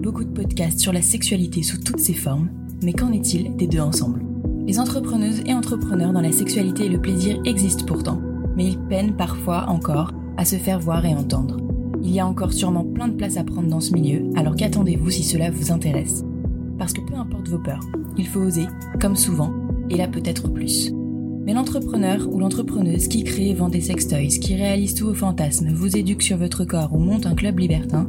beaucoup de podcasts sur la sexualité sous toutes ses formes, mais qu'en est-il des deux ensemble? Les entrepreneuses et entrepreneurs dans la sexualité et le plaisir existent pourtant, mais ils peinent parfois encore à se faire voir et entendre. Il y a encore sûrement plein de place à prendre dans ce milieu, alors qu'attendez-vous si cela vous intéresse? Parce que peu importe vos peurs, il faut oser, comme souvent, et là peut-être plus. Mais l'entrepreneur ou l'entrepreneuse qui crée et vend des sextoys, qui réalise tous vos fantasmes, vous éduque sur votre corps ou monte un club libertin,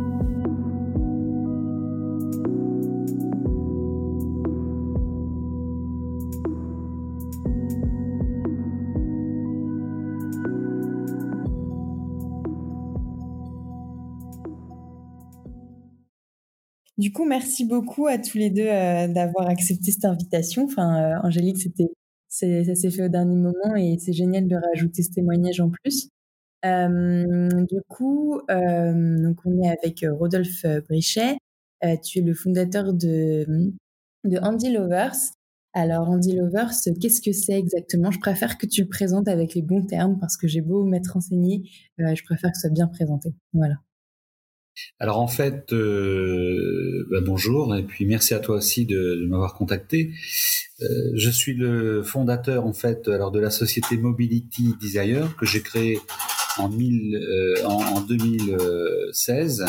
Du coup, merci beaucoup à tous les deux euh, d'avoir accepté cette invitation. Enfin, euh, Angélique, c'était, ça s'est fait au dernier moment et c'est génial de rajouter ce témoignage en plus. Euh, du coup, donc on est avec Rodolphe Brichet. tu es le fondateur de, de Andy Lovers. Alors, Andy Lovers, qu'est-ce que c'est exactement? Je préfère que tu le présentes avec les bons termes parce que j'ai beau m'être renseigné, je préfère que ce soit bien présenté. Voilà. Alors en fait, euh, bah, bonjour et puis merci à toi aussi de, m'avoir contacté. Euh, je suis le fondateur en fait alors de la société Mobility Desire que j'ai créée en, euh, en, 2016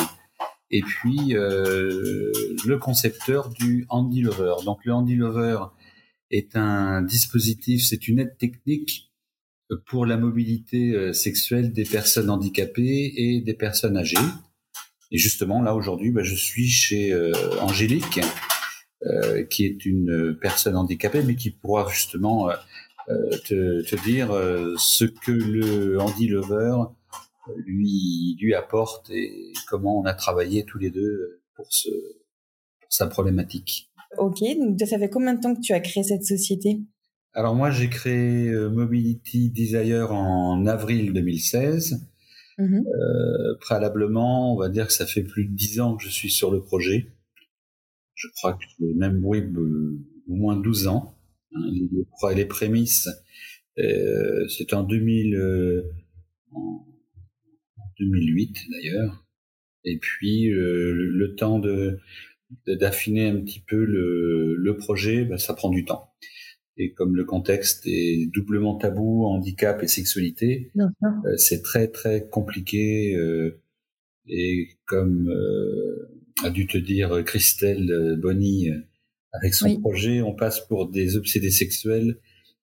et puis le concepteur du Handy Lover. Donc le Handy Lover est un dispositif, c'est une aide technique pour la mobilité sexuelle des personnes handicapées et des personnes âgées. Et justement, là aujourd'hui, bah, je suis chez euh, Angélique, euh, qui est une personne handicapée, mais qui pourra justement euh, te, te, dire ce que le Handy Lover lui lui apporte et comment on a travaillé tous les deux pour ce pour sa problématique. Ok, donc ça fait combien de temps que tu as créé cette société? Alors moi j'ai créé Mobility Desire en avril 2016 Mmh euh, préalablement, on va dire que ça fait plus de dix ans que je suis sur le projet. Je crois que même oui, au moins 12 ans. Hein, les, les prémices, euh, c'est en 2000, euh, en 2008 d'ailleurs. Et puis euh, le, temps de d'affiner un petit peu le, le projet, ben, ça prend du temps. Et comme le contexte est doublement tabou, handicap et sexualité, euh, c'est très très compliqué. Euh, et comme euh, a dû te dire Christelle Bonny avec son projet, on passe pour des obsédés sexuels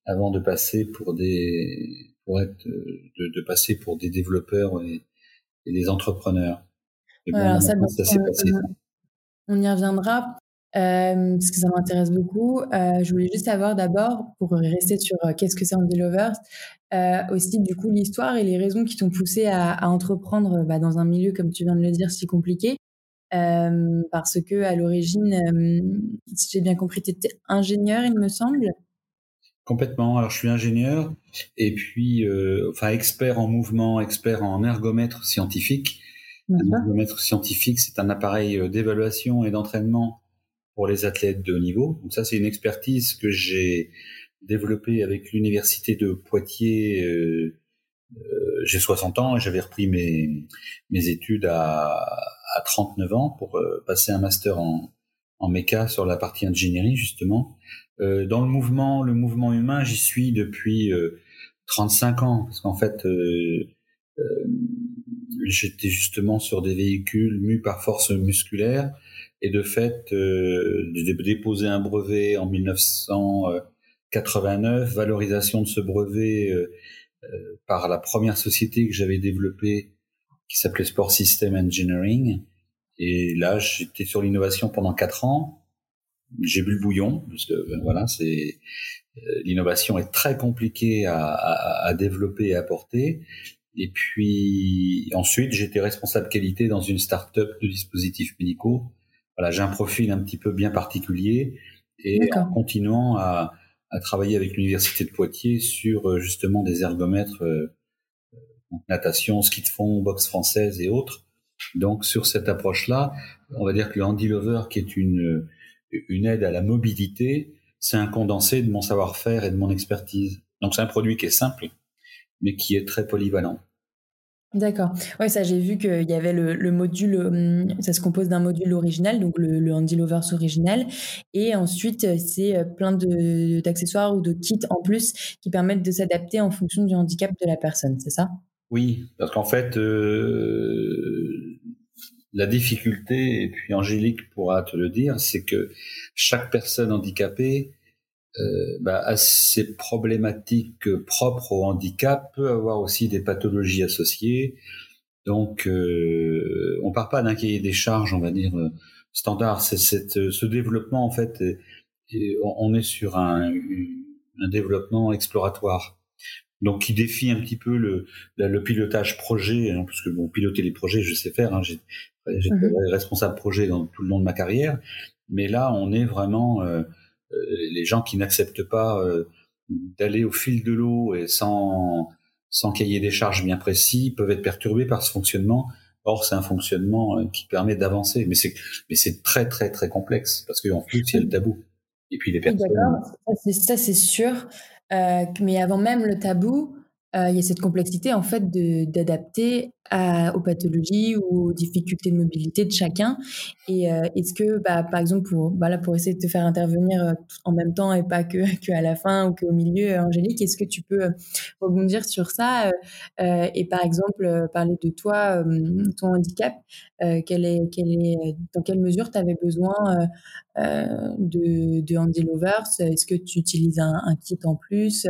avant de passer pour des pour être de, de passer pour des développeurs et, et des entrepreneurs. Et bon, ça, ça s'est passé. On y reviendra. Euh, parce que ça m'intéresse beaucoup. Euh, je voulais juste savoir d'abord, pour rester sur euh, qu'est-ce que c'est Andy Lovers, aussi du coup l'histoire et les raisons qui t'ont poussé à, à entreprendre bah, dans un milieu, comme tu viens de le dire, si compliqué. Parce que à l'origine, si j'ai bien compris, tu étais ingénieur, il me semble. Complètement. Alors je suis ingénieur et puis enfin expert en mouvement, expert en ergomètre scientifique. Un ergomètre scientifique, c'est un appareil d'évaluation et d'entraînement pour les athlètes de haut niveau. Donc ça, c'est une expertise que j'ai développée avec l'université de Poitiers. Euh, euh, j'ai 60 ans et j'avais repris mes, mes études à, à 39 ans pour euh, passer un master en, en méca sur la partie ingénierie justement. Euh, dans le mouvement, le mouvement humain, j'y suis depuis 35 ans parce qu'en fait, j'étais justement sur des véhicules mus par force musculaire et de fait, euh, j'ai déposé un brevet en 1989, valorisation de ce brevet euh, par la première société que j'avais développée qui s'appelait Sport System Engineering. Et là, j'étais sur l'innovation pendant quatre ans. J'ai bu le bouillon parce que ben, voilà, c'est l'innovation est très compliquée à, à, à, développer et à porter. Et puis ensuite, j'étais responsable qualité dans une start-up de dispositifs médicaux. Voilà, j'ai un profil un petit peu bien particulier et en continuant à, à travailler avec l'université de Poitiers sur euh, justement des ergomètres, euh, natation, ski de fond, boxe française et autres. Donc sur cette approche-là, on va dire que le Handy Lover, qui est une une aide à la mobilité, c'est un condensé de mon savoir-faire et de mon expertise. Donc c'est un produit qui est simple, mais qui est très polyvalent. D'accord. Ouais, ça j'ai vu qu'il y avait le, module, hum, ça se compose d'un module original, donc le, le Handy Lovers original, et ensuite c'est euh, plein d'accessoires ou de kits en plus qui permettent de s'adapter en fonction du handicap de la personne, c'est ça? Oui, parce qu'en fait, euh, la difficulté, et puis Angélique pourra te le dire, c'est que chaque personne handicapée euh, bah, a ses problématiques propres au handicap, peut avoir aussi des pathologies associées. Donc, euh, on part pas d'un cahier des charges, on va dire euh, standard. C'est ce développement en fait, on est sur un, un développement exploratoire donc qui défie un petit peu le, le pilotage projet, hein, parce que bon, piloter les projets, je sais faire, hein, j'ai J'étais mhm. responsable projet dans tout le long de ma carrière, mais là, on est vraiment euh, euh, les gens qui n'acceptent pas euh, d'aller au fil de l'eau et sans sans cahier des charges bien précis peuvent être perturbés par ce fonctionnement. Or, c'est un fonctionnement qui permet d'avancer, mais c'est mais c'est très très très complexe parce qu'en plus il y a le tabou. Et puis les personnes. ça c'est sûr. mais avant même le tabou, il y a cette complexité en fait d'adapter aux pathologies ou aux difficultés de mobilité de chacun. Et euh, est-ce que, bah, par exemple, pour, bah, pour essayer de te faire intervenir euh, en même temps et pas que, que à la fin ou qu'au milieu, euh, Angélique, est-ce que tu peux rebondir sur ça et par exemple parler de toi, ton handicap, quel est, quel est, dans quelle mesure tu avais besoin de, de Handy Lovers? Est-ce que tu utilises un, un kit en plus?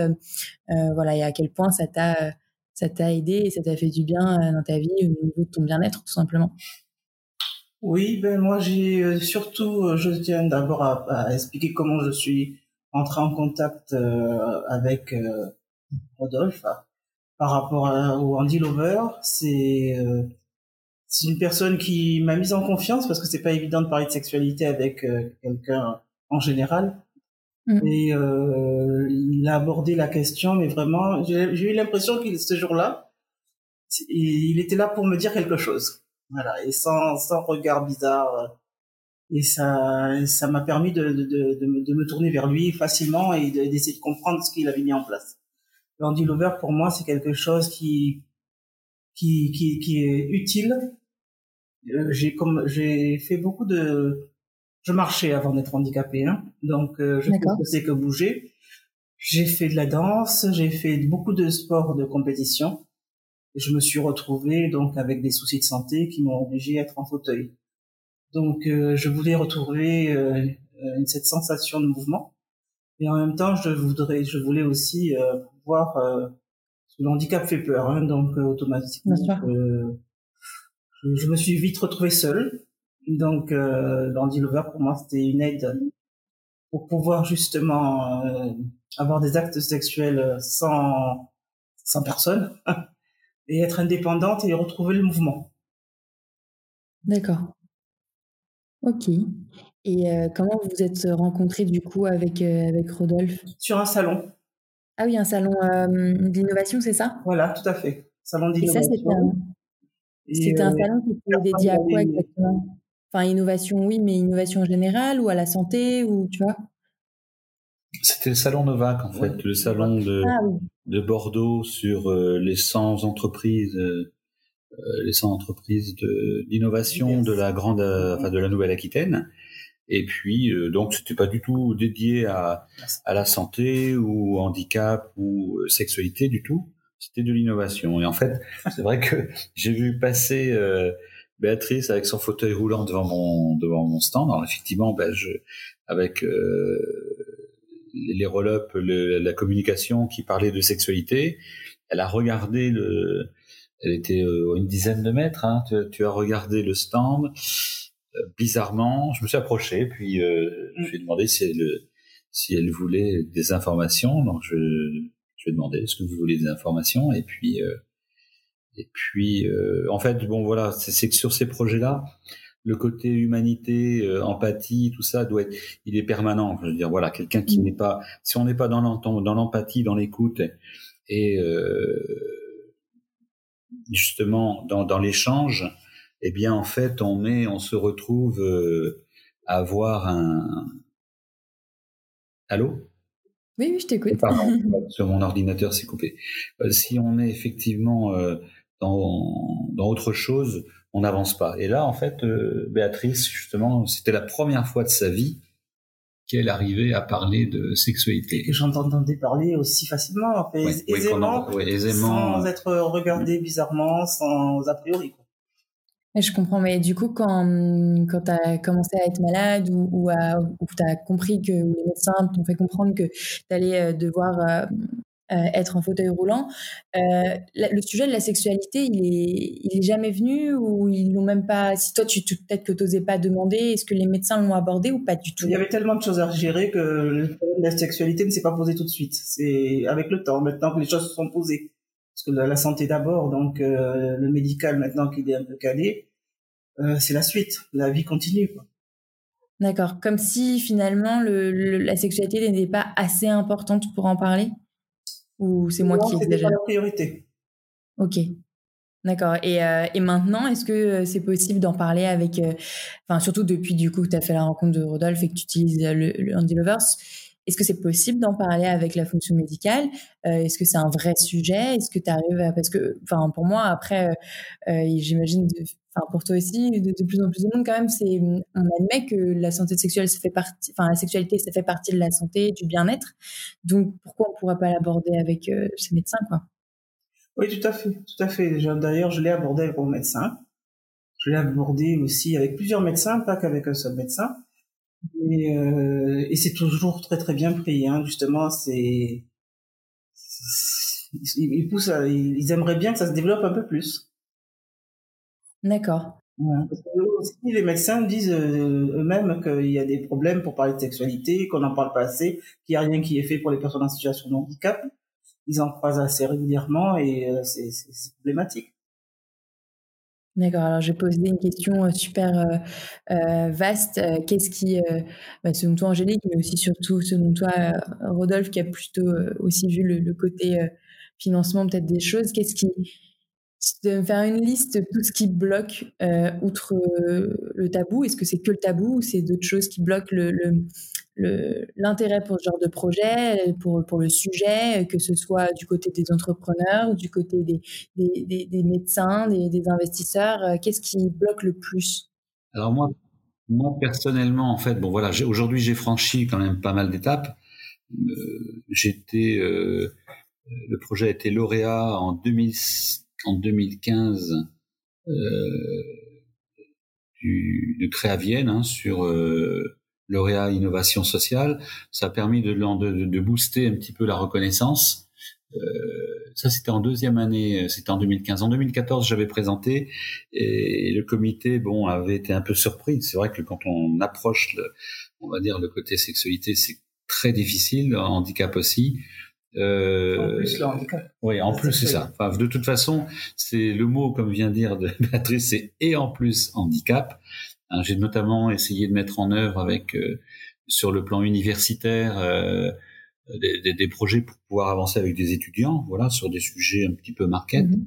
Voilà, et à quel point ça t'a ça t'a aidé et ça t'a fait du bien euh, dans ta vie au niveau de ton bien-être tout simplement Oui, ben moi j'ai euh, surtout, euh, je tiens d'abord à, expliquer comment je suis entré en contact avec Rodolphe par rapport au Andy Lover. C'est c'est une personne qui m'a mise en confiance parce que c'est pas évident de parler de sexualité avec quelqu'un en général. Mm. Et euh, il a abordé la question, mais vraiment, j'ai eu l'impression qu'il ce jour-là, il était là pour me dire quelque chose. Voilà, et sans, sans regard bizarre. Et ça, ça m'a permis de, de, de, de, me tourner vers lui facilement et d'essayer de, comprendre ce qu'il avait mis en place. L'Andy Lover, pour moi, c'est quelque chose qui, qui, qui, est utile. Euh, j'ai comme, j'ai fait beaucoup de, je marchais avant d'être handicapé, hein. donc euh, je sais que c'est que bouger. J'ai fait de la danse, j'ai fait beaucoup de sports de compétition. Et je me suis retrouvé donc avec des soucis de santé qui m'ont obligé à être en fauteuil. Donc euh, je voulais retrouver euh, cette sensation de mouvement. Et en même temps, je voudrais, je voulais aussi pouvoir. le handicap fait peur, hein, donc automatiquement, je, je, me suis vite retrouvé seul. Donc, euh, l'Andy Lover, pour moi, c'était une aide pour pouvoir justement euh, avoir des actes sexuels sans, sans personne et être indépendante et retrouver le mouvement. D'accord. Ok. Et euh, comment vous vous êtes rencontrés du coup avec, euh, avec Rodolphe? Sur un salon. Ah oui, un salon d'innovation, c'est ça? Voilà, tout à fait. Salon d'innovation. Et ça, c'était un, salon qui était dédié à quoi exactement? Enfin, innovation, oui, mais innovation générale ou à la santé ou tu vois C'était le salon Novac en fait, le salon de, ah de Bordeaux sur euh, les 100 entreprises, euh, euh, les 100 entreprises d'innovation de, la grande, enfin de la Nouvelle-Aquitaine. Et puis donc c'était pas du tout dédié à, à la santé ou handicap ou sexualité du tout. C'était de l'innovation. Et en fait, c'est vrai que j'ai vu passer Béatrice avec son fauteuil roulant devant mon devant mon stand. Alors effectivement, ben, je, avec euh, les roll-up, la communication qui parlait de sexualité, elle a regardé le, elle était euh, une dizaine de mètres. Hein, tu, as regardé le stand. bizarrement, je me suis approché, puis je lui ai demandé si elle, si elle voulait des informations. Donc je, je lui ai demandé est-ce que vous voulez des informations, et puis et puis en fait bon voilà, c'est que sur ces projets-là, le côté humanité, euh, empathie, tout ça doit être, il est permanent. Je veux dire, voilà, quelqu'un qui mm. n'est pas, si on n'est pas dans l'empathie, dans l'écoute et euh, justement dans, dans l'échange, eh bien en fait on met, on se retrouve euh, à avoir un. Allô? Oui, oui, je t'écoute. Pardon, sur mon ordinateur, c'est coupé. si on est effectivement dans, dans autre chose, on n'avance pas. Et là, en fait, euh, Béatrice, justement, c'était la première fois de sa vie qu'elle arrivait à parler de sexualité. Que j'entendais parler aussi facilement, aisément, sans être regardé bizarrement, sans a priori. Quoi. Je comprends, mais du coup, quand, quand tu as commencé à être malade ou, ou, tu as compris que les médecins t'ont fait comprendre que tu allais euh, devoir euh, euh, être en fauteuil roulant. Euh, le sujet de la sexualité, il est, il est jamais venu ou ils l'ont même pas. Si toi, tu peut-être que tu n'osais pas demander, est-ce que les médecins l'ont abordé ou pas du tout Il y avait tellement de choses à gérer que la sexualité ne s'est pas posée tout de suite. C'est avec le temps, maintenant que les choses se sont posées. Parce que la, santé d'abord, donc euh, le médical maintenant qu'il est un peu calé, c'est la suite. La vie continue. D'accord. Comme si finalement le, la sexualité n'était pas assez importante pour en parler? Ou c'est moi qui exagère la priorité. Ok. D'accord. Et, euh, et, maintenant, est-ce que euh, c'est possible d'en parler avec, euh, enfin surtout depuis du coup que tu as fait la rencontre de Rodolphe et que tu utilises le, le Andy Lovers, est-ce que c'est possible d'en parler avec la fonction médicale? Est-ce que c'est un vrai sujet? Est-ce que tu arrives à... Parce que, enfin, pour moi, après, j'imagine, enfin, pour toi aussi, de, de, plus en plus de monde, quand même, c'est, on admet que la santé sexuelle, ça fait partie, enfin, la sexualité, ça fait partie de la santé, du bien-être. Donc, pourquoi on ne pourrait pas l'aborder avec ces médecins, quoi? Oui, tout à fait, tout à fait. D'ailleurs, je l'ai abordé avec mon médecin. Je l'ai abordé aussi avec plusieurs médecins, pas qu'avec un seul médecin. Et, euh, et c'est toujours très très bien pris, hein. justement. C'est ils, poussent, ils aimeraient bien que ça se développe un peu plus. D'accord. parce que aussi, les médecins disent euh, eux-mêmes qu'il y a des problèmes pour parler de sexualité, qu'on n'en parle pas assez, qu'il n'y a rien qui est fait pour les personnes en situation de handicap. Ils en croisent assez régulièrement et euh, c'est problématique. D'accord, alors j'ai posé une question super vaste. Qu'est-ce qui, bah, selon toi Angélique, mais aussi surtout selon toi Rodolphe, qui a plutôt aussi vu le, côté financement peut-être des choses, qu'est-ce qui, de me faire une liste de tout ce qui bloque outre le tabou Est-ce que c'est que le tabou ou c'est d'autres choses qui bloquent le, l'intérêt pour ce genre de projet, pour, pour le sujet, que ce soit du côté des entrepreneurs, du côté des, des, des, médecins, des, des, investisseurs, euh, qu'est-ce qui bloque le plus? Alors moi, moi personnellement, en fait, bon voilà, aujourd'hui j'ai franchi quand même pas mal d'étapes. Euh, j'étais, euh, le projet a été lauréat en, 2000, en 2015 euh, du, de Créavienne hein, sur lauréat innovation sociale. Ça a permis de, de, de booster un petit peu la reconnaissance. Euh, ça, c'était en deuxième année, euh, c'était en 2015. En 2014, j'avais présenté et le comité, bon, avait été un peu surpris. C'est vrai que quand on approche, le, on va dire, le côté sexualité, c'est très difficile, handicap aussi. Euh, en plus, le handicap. Oui, en plus, c'est ça. Enfin, de toute façon, c'est le mot, comme vient dire de Patrice, c'est et en plus handicap. Hein, j'ai notamment essayé de mettre en œuvre avec euh, sur le plan universitaire euh, des, des, des, projets pour pouvoir avancer avec des étudiants, voilà, sur des sujets un petit peu market, mhm.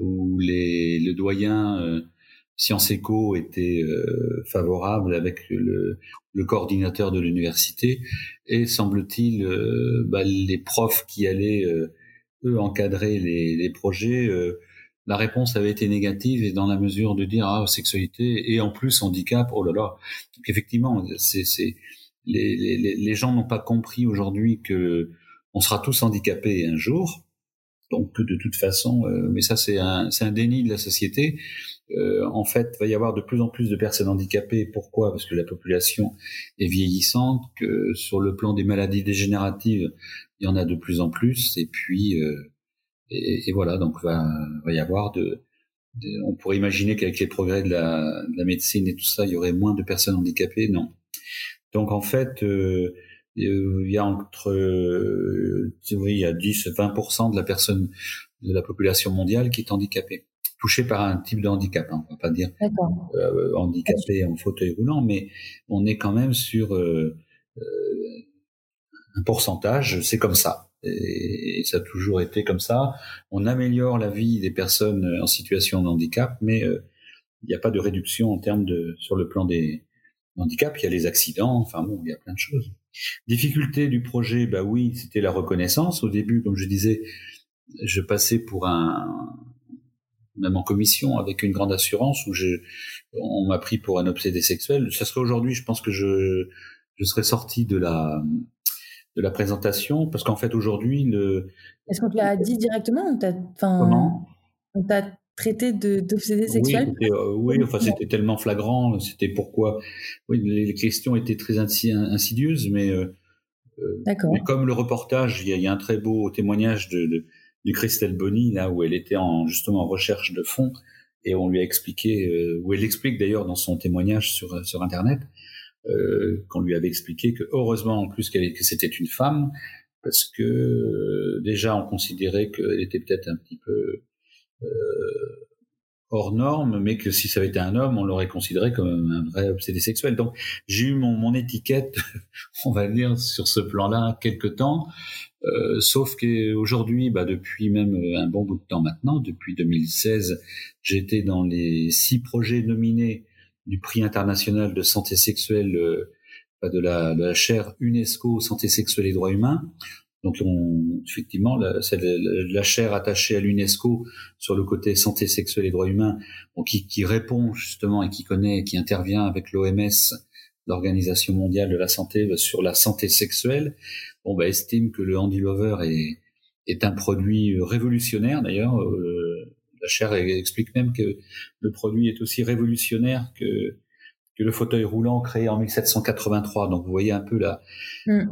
où les, le doyen Sciences Éco était euh, favorable avec le, le, coordinateur de l'université, et semble-t-il, bah, les profs qui allaient eux encadrer les, les projets la réponse avait été négative et dans la mesure de dire ah sexualité et en plus handicap oh là là. Effectivement c'est c'est les, les, les gens n'ont pas compris aujourd'hui que on sera tous handicapés un jour. Donc de toute façon euh, mais ça c'est un c'est un déni de la société euh, en fait il va y avoir de plus en plus de personnes handicapées pourquoi? Parce que la population est vieillissante que sur le plan des maladies dégénératives il y en a de plus en plus et puis euh, Et, voilà, donc va, va y avoir de, on pourrait imaginer qu'avec les progrès de la, de la, médecine et tout ça, il y aurait moins de personnes handicapées. Non. Donc en fait, euh, il y a entre, euh, oui, il y a 10, 20% de la personne, de la population mondiale qui est handicapée, touchée par un type de handicap. Hein, on va pas dire euh, handicapé en fauteuil roulant, mais on est quand même sur euh, euh un pourcentage. C'est comme ça et ça a toujours été comme ça. On améliore la vie des personnes en situation de handicap, mais euh, il n'y a pas de réduction en termes de sur le plan des handicaps. Il y a les accidents, enfin bon, il y a plein de choses. Difficulté du projet, bah oui, c'était la reconnaissance. Au début, comme je disais, je passais pour un même en commission avec une grande assurance où je, on m'a pris pour un obsédé sexuel. Ça serait aujourd'hui, je pense que je je serais sorti de la de la présentation Parce qu'en fait, aujourd'hui, le. Est-ce qu'on te l'a dit directement Comment? On t'a traité d'obsédé sexuel? Oui, euh, oui enfin, c'était tellement flagrant. C'était pourquoi? Oui, les questions étaient très insidieuses, mais. Euh, euh mais comme le reportage, il y, a un très beau témoignage de, de, de, Christelle Bonny, là où elle était en, justement en recherche de fonds, et on lui a expliqué, euh, où elle explique d'ailleurs dans son témoignage sur, sur Internet, euh, qu'on lui avait expliqué que heureusement en plus qu'elle que c'était une femme parce que euh, déjà on considérait qu'elle était peut-être un petit peu euh, hors norme, mais que si ça avait été un homme, on l'aurait considéré comme un vrai obsédé sexuel. Donc j'ai eu mon, mon étiquette, on va dire, sur ce plan-là quelque temps, euh, sauf qu'aujourd'hui, bah, depuis même un bon bout de temps maintenant, depuis 2016, j'étais dans les six projets nominés du prix international de santé sexuelle euh, de, la, de la chaire UNESCO santé sexuelle et droits humains. Donc on, effectivement, c'est la, chaire attachée à l'UNESCO sur le côté santé sexuelle et droits humains, qui, qui, répond justement et qui connaît, qui intervient avec l'OMS, l'Organisation mondiale de la santé, sur la santé sexuelle. On bah, estime que le Handy Lover est, est un produit révolutionnaire d'ailleurs. Euh, la chaire explique même que le produit est aussi révolutionnaire que, que le fauteuil roulant créé en 1783. Donc vous voyez un peu la, mm.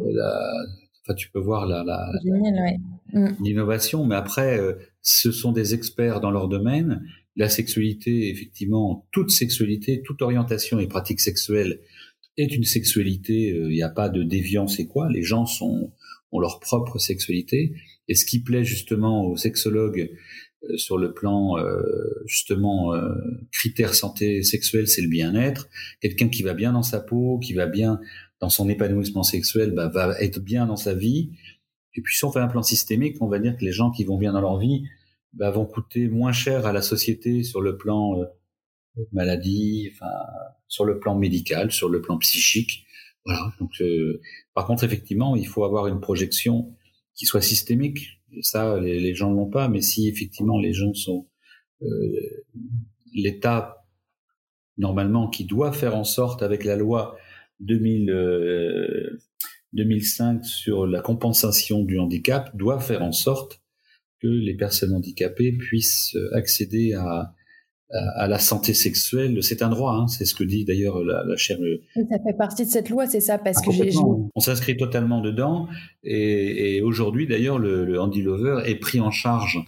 enfin tu peux voir la, mm. l'innovation. Mais après, euh, ce sont des experts dans leur domaine. La sexualité, effectivement, toute sexualité, toute orientation et pratique sexuelle est une sexualité. Euh, il n'y a pas de déviance et quoi. Les gens sont ont leur propre sexualité. Et ce qui plaît justement aux sexologues euh, sur le plan euh, justement euh, critère santé sexuelle, c'est le bien-être. Quelqu'un qui va bien dans sa peau, qui va bien dans son épanouissement sexuel, bah, va être bien dans sa vie. Et puis si on fait un plan systémique, on va dire que les gens qui vont bien dans leur vie bah, vont coûter moins cher à la société sur le plan euh, maladie, enfin sur le plan médical, sur le plan psychique. Voilà. Donc, par contre, effectivement, il faut avoir une projection qui soit systémique ça, les, gens ne l'ont pas, mais si effectivement les gens sont euh, l'État normalement qui doit faire en sorte avec la loi 2000, 2005 euh, sur la compensation du handicap doit faire en sorte que les personnes handicapées puissent accéder à, à, la santé sexuelle. C'est un droit, hein, c'est ce que dit d'ailleurs la, la chaire. Ça fait partie de cette loi, c'est ça, parce ah, que j'ai. On s'inscrit totalement dedans, et, et aujourd'hui d'ailleurs le, le Handy Lover est pris en charge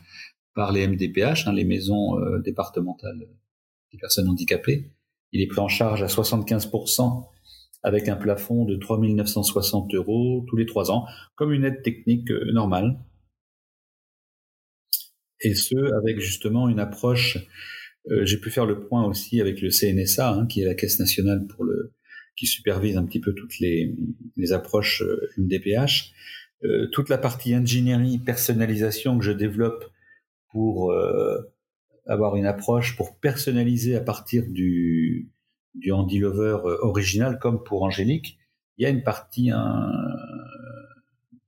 par les MDPH, hein, les maisons euh, départementales des personnes handicapées. Il est pris en charge à 75% avec un plafond de 3 960 euros tous les trois ans, comme une aide technique euh, normale. Et ce, avec justement une approche euh, j'ai pu faire le point aussi avec le CNSA, hein, qui est la Caisse nationale pour le, qui supervise un petit peu toutes les, les approches euh, MDPH. Euh, toute la partie ingénierie, personnalisation que je développe pour euh, avoir une approche pour personnaliser à partir du, du Lover original, comme pour Angélique, il y a une partie hein,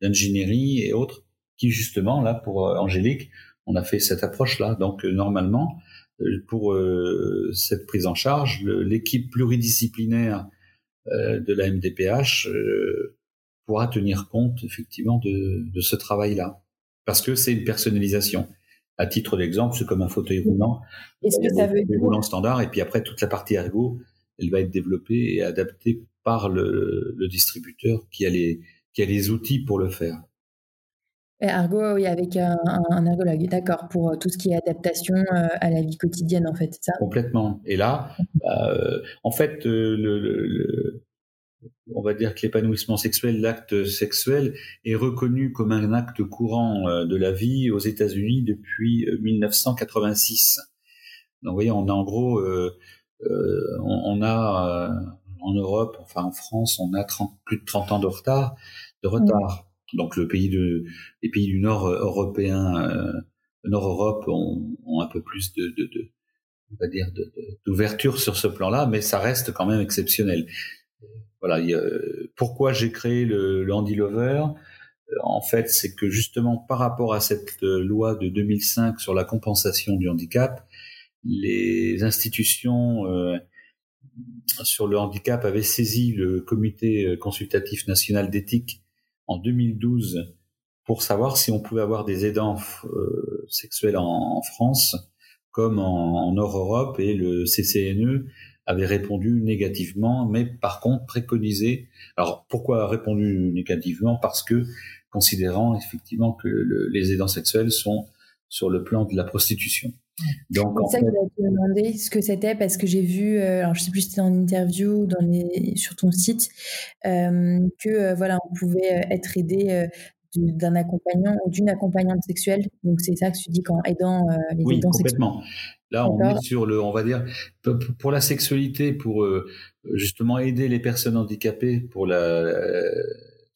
d'ingénierie et autres qui justement là pour Angélique, on a fait cette approche là. Donc normalement, euh, pour euh, cette prise en charge. L'équipe pluridisciplinaire euh, de la MDPH pourra tenir compte effectivement de, de ce travail-là, parce que c'est une personnalisation. À titre d'exemple, c'est comme un fauteuil roulant. Est-ce que ça veut dire roulant standard et puis après toute la partie ergo, elle va être développée et adaptée par le, le distributeur qui a les qui a les outils pour le faire. Argo, oui, avec un, ergologue, d'accord, pour tout ce qui est adaptation à la vie quotidienne, en fait, c'est ça? Complètement. Et là, en fait, le, on va dire que l'épanouissement sexuel, l'acte sexuel, est reconnu comme un acte courant euh, de la vie aux États-Unis depuis 1986. Euh, Donc, vous voyez, on a en gros, euh, on, a en Europe, enfin en France, on a plus de 30 ans de retard. De retard. Donc, le pays de, les pays du Nord européen, Nord Europe, ont, un peu plus de, de on va dire d'ouverture sur ce plan-là, mais ça reste quand même exceptionnel. Voilà, pourquoi j'ai créé le, le euh, En fait, c'est que justement par rapport à cette euh, loi de 2005 sur la compensation du handicap, les institutions euh, sur le handicap avaient saisi le comité consultatif national d'éthique en 2012 pour savoir si on pouvait avoir des aidants sexuels en, France comme en, en Nord-Europe et le CCNE avait répondu négativement, mais par contre préconisé. Alors pourquoi répondu négativement? Parce que considérant effectivement que les aidants sexuels sont sur le plan de la prostitution. Donc, c'est ça que je te demander ce que c'était parce que j'ai vu, euh, alors je sais plus si c'était en interview dans les, sur ton site, euh, que euh, voilà on pouvait être aidé d'un accompagnant ou d'une accompagnante sexuelle. Donc c'est ça que tu dis quand aidant les oui, aidants complètement. Là, on est sur le, on va dire, pour la sexualité, pour euh, justement aider les personnes handicapées pour la, euh,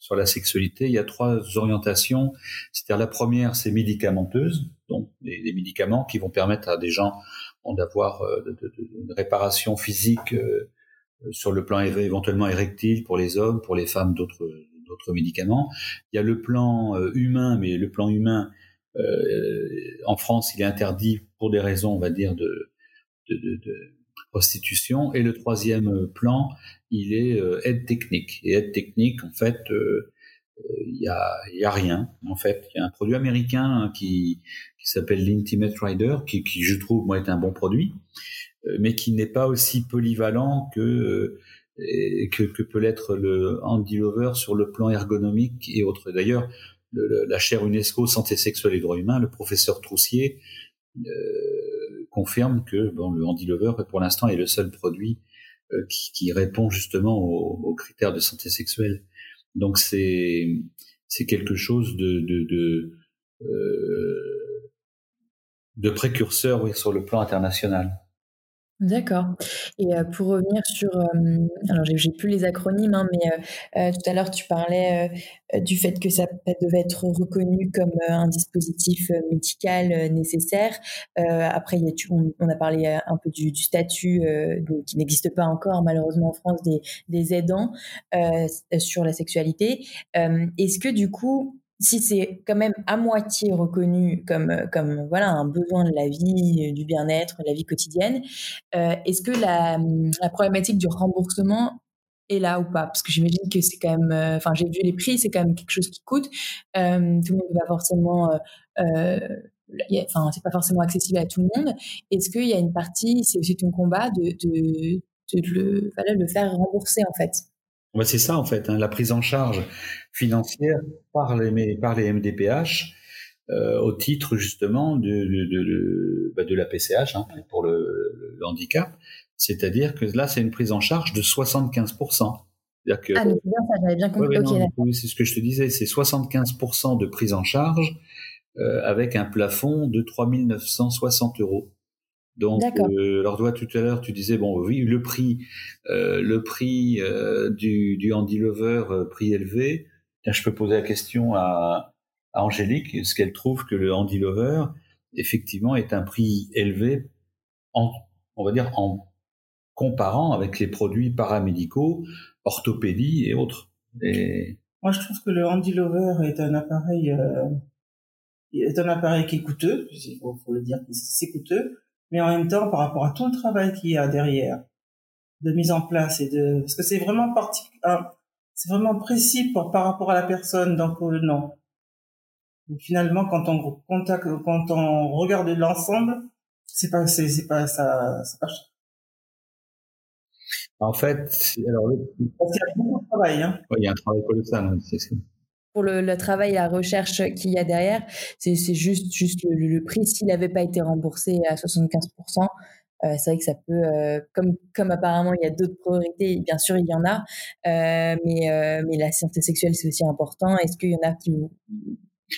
sur la sexualité, il y a trois orientations. C'est-à-dire la première, c'est médicamenteuse, donc les, médicaments qui vont permettre à des gens d'avoir euh, une réparation physique sur le plan éventuellement érectile pour les hommes, pour les femmes d'autres médicaments. Il y a le plan humain, mais le plan humain, euh, en France, il est interdit pour des raisons, on va dire, de, de, de prostitution. Et le troisième plan, il est euh, aide technique. Et aide technique, en fait, euh, il y a, y a rien. En fait, il y a un produit américain hein, qui, qui s'appelle l'Intimate Rider, qui, qui, je trouve, moi, est un bon produit, mais qui n'est pas aussi polyvalent que que, que peut l'être le Andy Lover sur le plan ergonomique et autres. D'ailleurs, la chaire UNESCO Santé sexuelle et droits humains, le professeur Troussier euh, confirme que bon, le Handy Lover, pour l'instant, est le seul produit euh, qui, qui, répond justement aux, aux, critères de santé sexuelle. Donc c'est c'est quelque chose de de de, euh, de précurseur oui, sur le plan international. D'accord. Et euh, pour revenir sur, euh, alors j'ai plus les acronymes, hein, mais euh, tout à l'heure tu parlais du fait que ça devait être reconnu comme un dispositif médical nécessaire. après, on, a parlé un peu du, statut qui n'existe pas encore malheureusement en France des aidants sur la sexualité. Est-ce que du coup si c'est quand même à moitié reconnu comme, euh, comme voilà, un besoin de la vie, euh, du bien-être, de la vie quotidienne, euh, est-ce que la, la, problématique du remboursement est là ou pas? Parce que j'imagine que c'est quand même, enfin j'ai vu les prix, c'est quand même quelque chose qui coûte. tout le monde va forcément, enfin c'est pas forcément accessible à tout le monde. Est-ce qu'il y a une partie, c'est aussi ton combat de, de, le faire rembourser en fait? C'est ça en fait, hein, la prise en charge financière par les, par les MDPH euh, au titre justement de, de, de, bah, de la PCH hein, pour le, le handicap. C'est-à-dire que là, c'est une prise en charge de 75%. Que, ah, mais c'est bien ça, j'avais bien compris. c'est ce que je te disais, c'est 75% de prise en charge euh, avec un plafond de 3960 euros. Donc, euh, alors toi tout à l'heure, tu disais bon oui le prix, euh, le prix euh, du, du Handy Lover euh, prix élevé. je peux poser la question à, à Angélique, est-ce qu'elle trouve que le Handy Lover effectivement est un prix élevé en, on va dire en comparant avec les produits paramédicaux, orthopédie et autres? Et... Moi, je trouve que le Handy Lover est un appareil, euh, est un appareil qui est coûteux. Il faut, faut le dire, c'est coûteux mais en même temps par rapport à tout le travail qu'il y a derrière de mise en place et de parce que c'est vraiment parti c'est vraiment précis pour, par rapport à la personne donc euh, non. Finalement quand on contacte quand on regarde l'ensemble c'est pas c'est, pas ça c'est pas en fait alors il y a beaucoup de travail hein. Il y a un travail colossal hein, c'est pour le, travail et la recherche qu'il y a derrière. C'est juste, juste le, prix. S'il n'avait pas été remboursé à 75%, euh, c'est vrai que ça peut, euh, comme, comme apparemment il y a d'autres priorités, bien sûr il y en a, euh, mais, mais la santé sexuelle c'est aussi important. Est-ce qu'il y en a qui,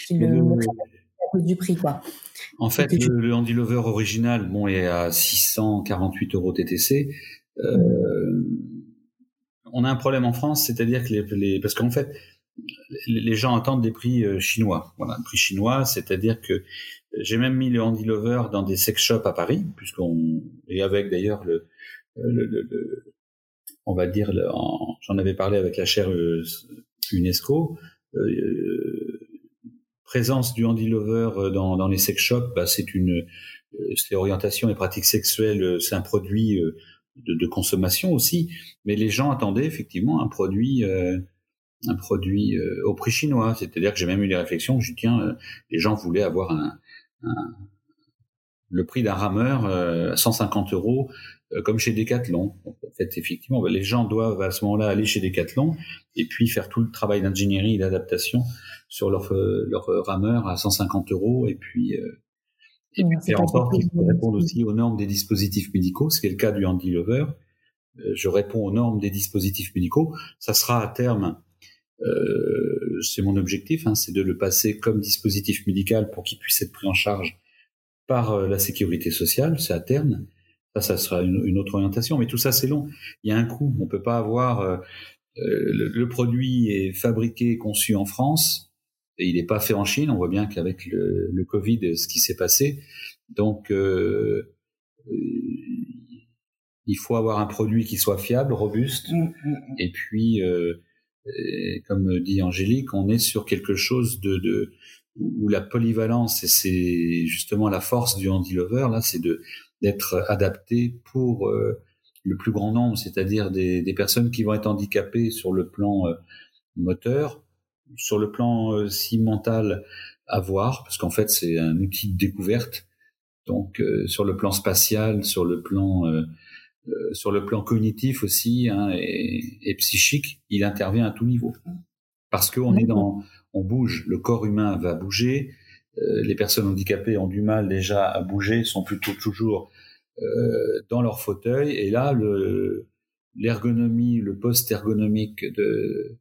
qui le, à cause du prix quoi? En fait, le, le Handy Lover original bon, est à 648 euros TTC. On a un problème en France, c'est-à-dire que les, les parce qu'en fait, les gens attendent des prix euh, chinois. Voilà, prix chinois, c'est-à-dire que j'ai même mis le Handy Lover dans des sex shops à Paris, puisqu'on et avec d'ailleurs le, le, on va dire, j'en avais parlé avec la chaire euh, UNESCO. Euh, présence du Handy Lover dans, les sex shops, bah, c'est une, c'est orientation et pratiques sexuelles, c'est un produit de, consommation aussi, mais les gens attendaient effectivement un produit un produit euh, au prix chinois. C'est-à-dire que j'ai même eu des réflexions. Je dis tiens, euh, les gens voulaient avoir un, le prix d'un rameur euh, à 150 euros comme chez Decathlon. en fait, effectivement, bah, les gens doivent à ce moment-là aller chez Decathlon et puis faire tout le travail d'ingénierie et d'adaptation sur leur, leur rameur à 150 euros et puis et puis faire en sorte qu'ils répondent aussi aux normes des dispositifs médicaux, ce qui est le cas du Handy Lover. Je réponds aux normes des dispositifs médicaux. Ça sera à terme euh, c'est mon objectif, hein, c'est de le passer comme dispositif médical pour qu'il puisse être pris en charge par euh, la sécurité sociale, c'est à terme. Ça, ça sera une, autre orientation, mais tout ça c'est long. Il y a un coût. On peut pas avoir euh, le, produit est fabriqué, conçu en France, et il n'est pas fait en Chine. On voit bien qu'avec le, le, Covid, ce qui s'est passé, donc il faut avoir un produit qui soit fiable, robuste, mmh, mmh, mmh. et puis et comme dit Angélique, on est sur quelque chose de, de où la polyvalence et c'est justement la force du handy lover là, c'est de d'être adapté pour euh, le plus grand nombre, c'est-à-dire des, des, personnes qui vont être handicapées sur le plan euh, moteur, sur le plan euh, si mental à voir, parce qu'en fait c'est un outil de découverte. Donc sur le plan spatial, sur le plan euh, sur le plan cognitif aussi hein, et, et, psychique, il intervient à tout niveau. Parce qu'on est dans, on bouge, le corps humain va bouger. Euh, les personnes handicapées ont du mal déjà à bouger, sont plutôt toujours euh, dans leur fauteuil. Et là, le, l'ergonomie, le poste ergonomique de,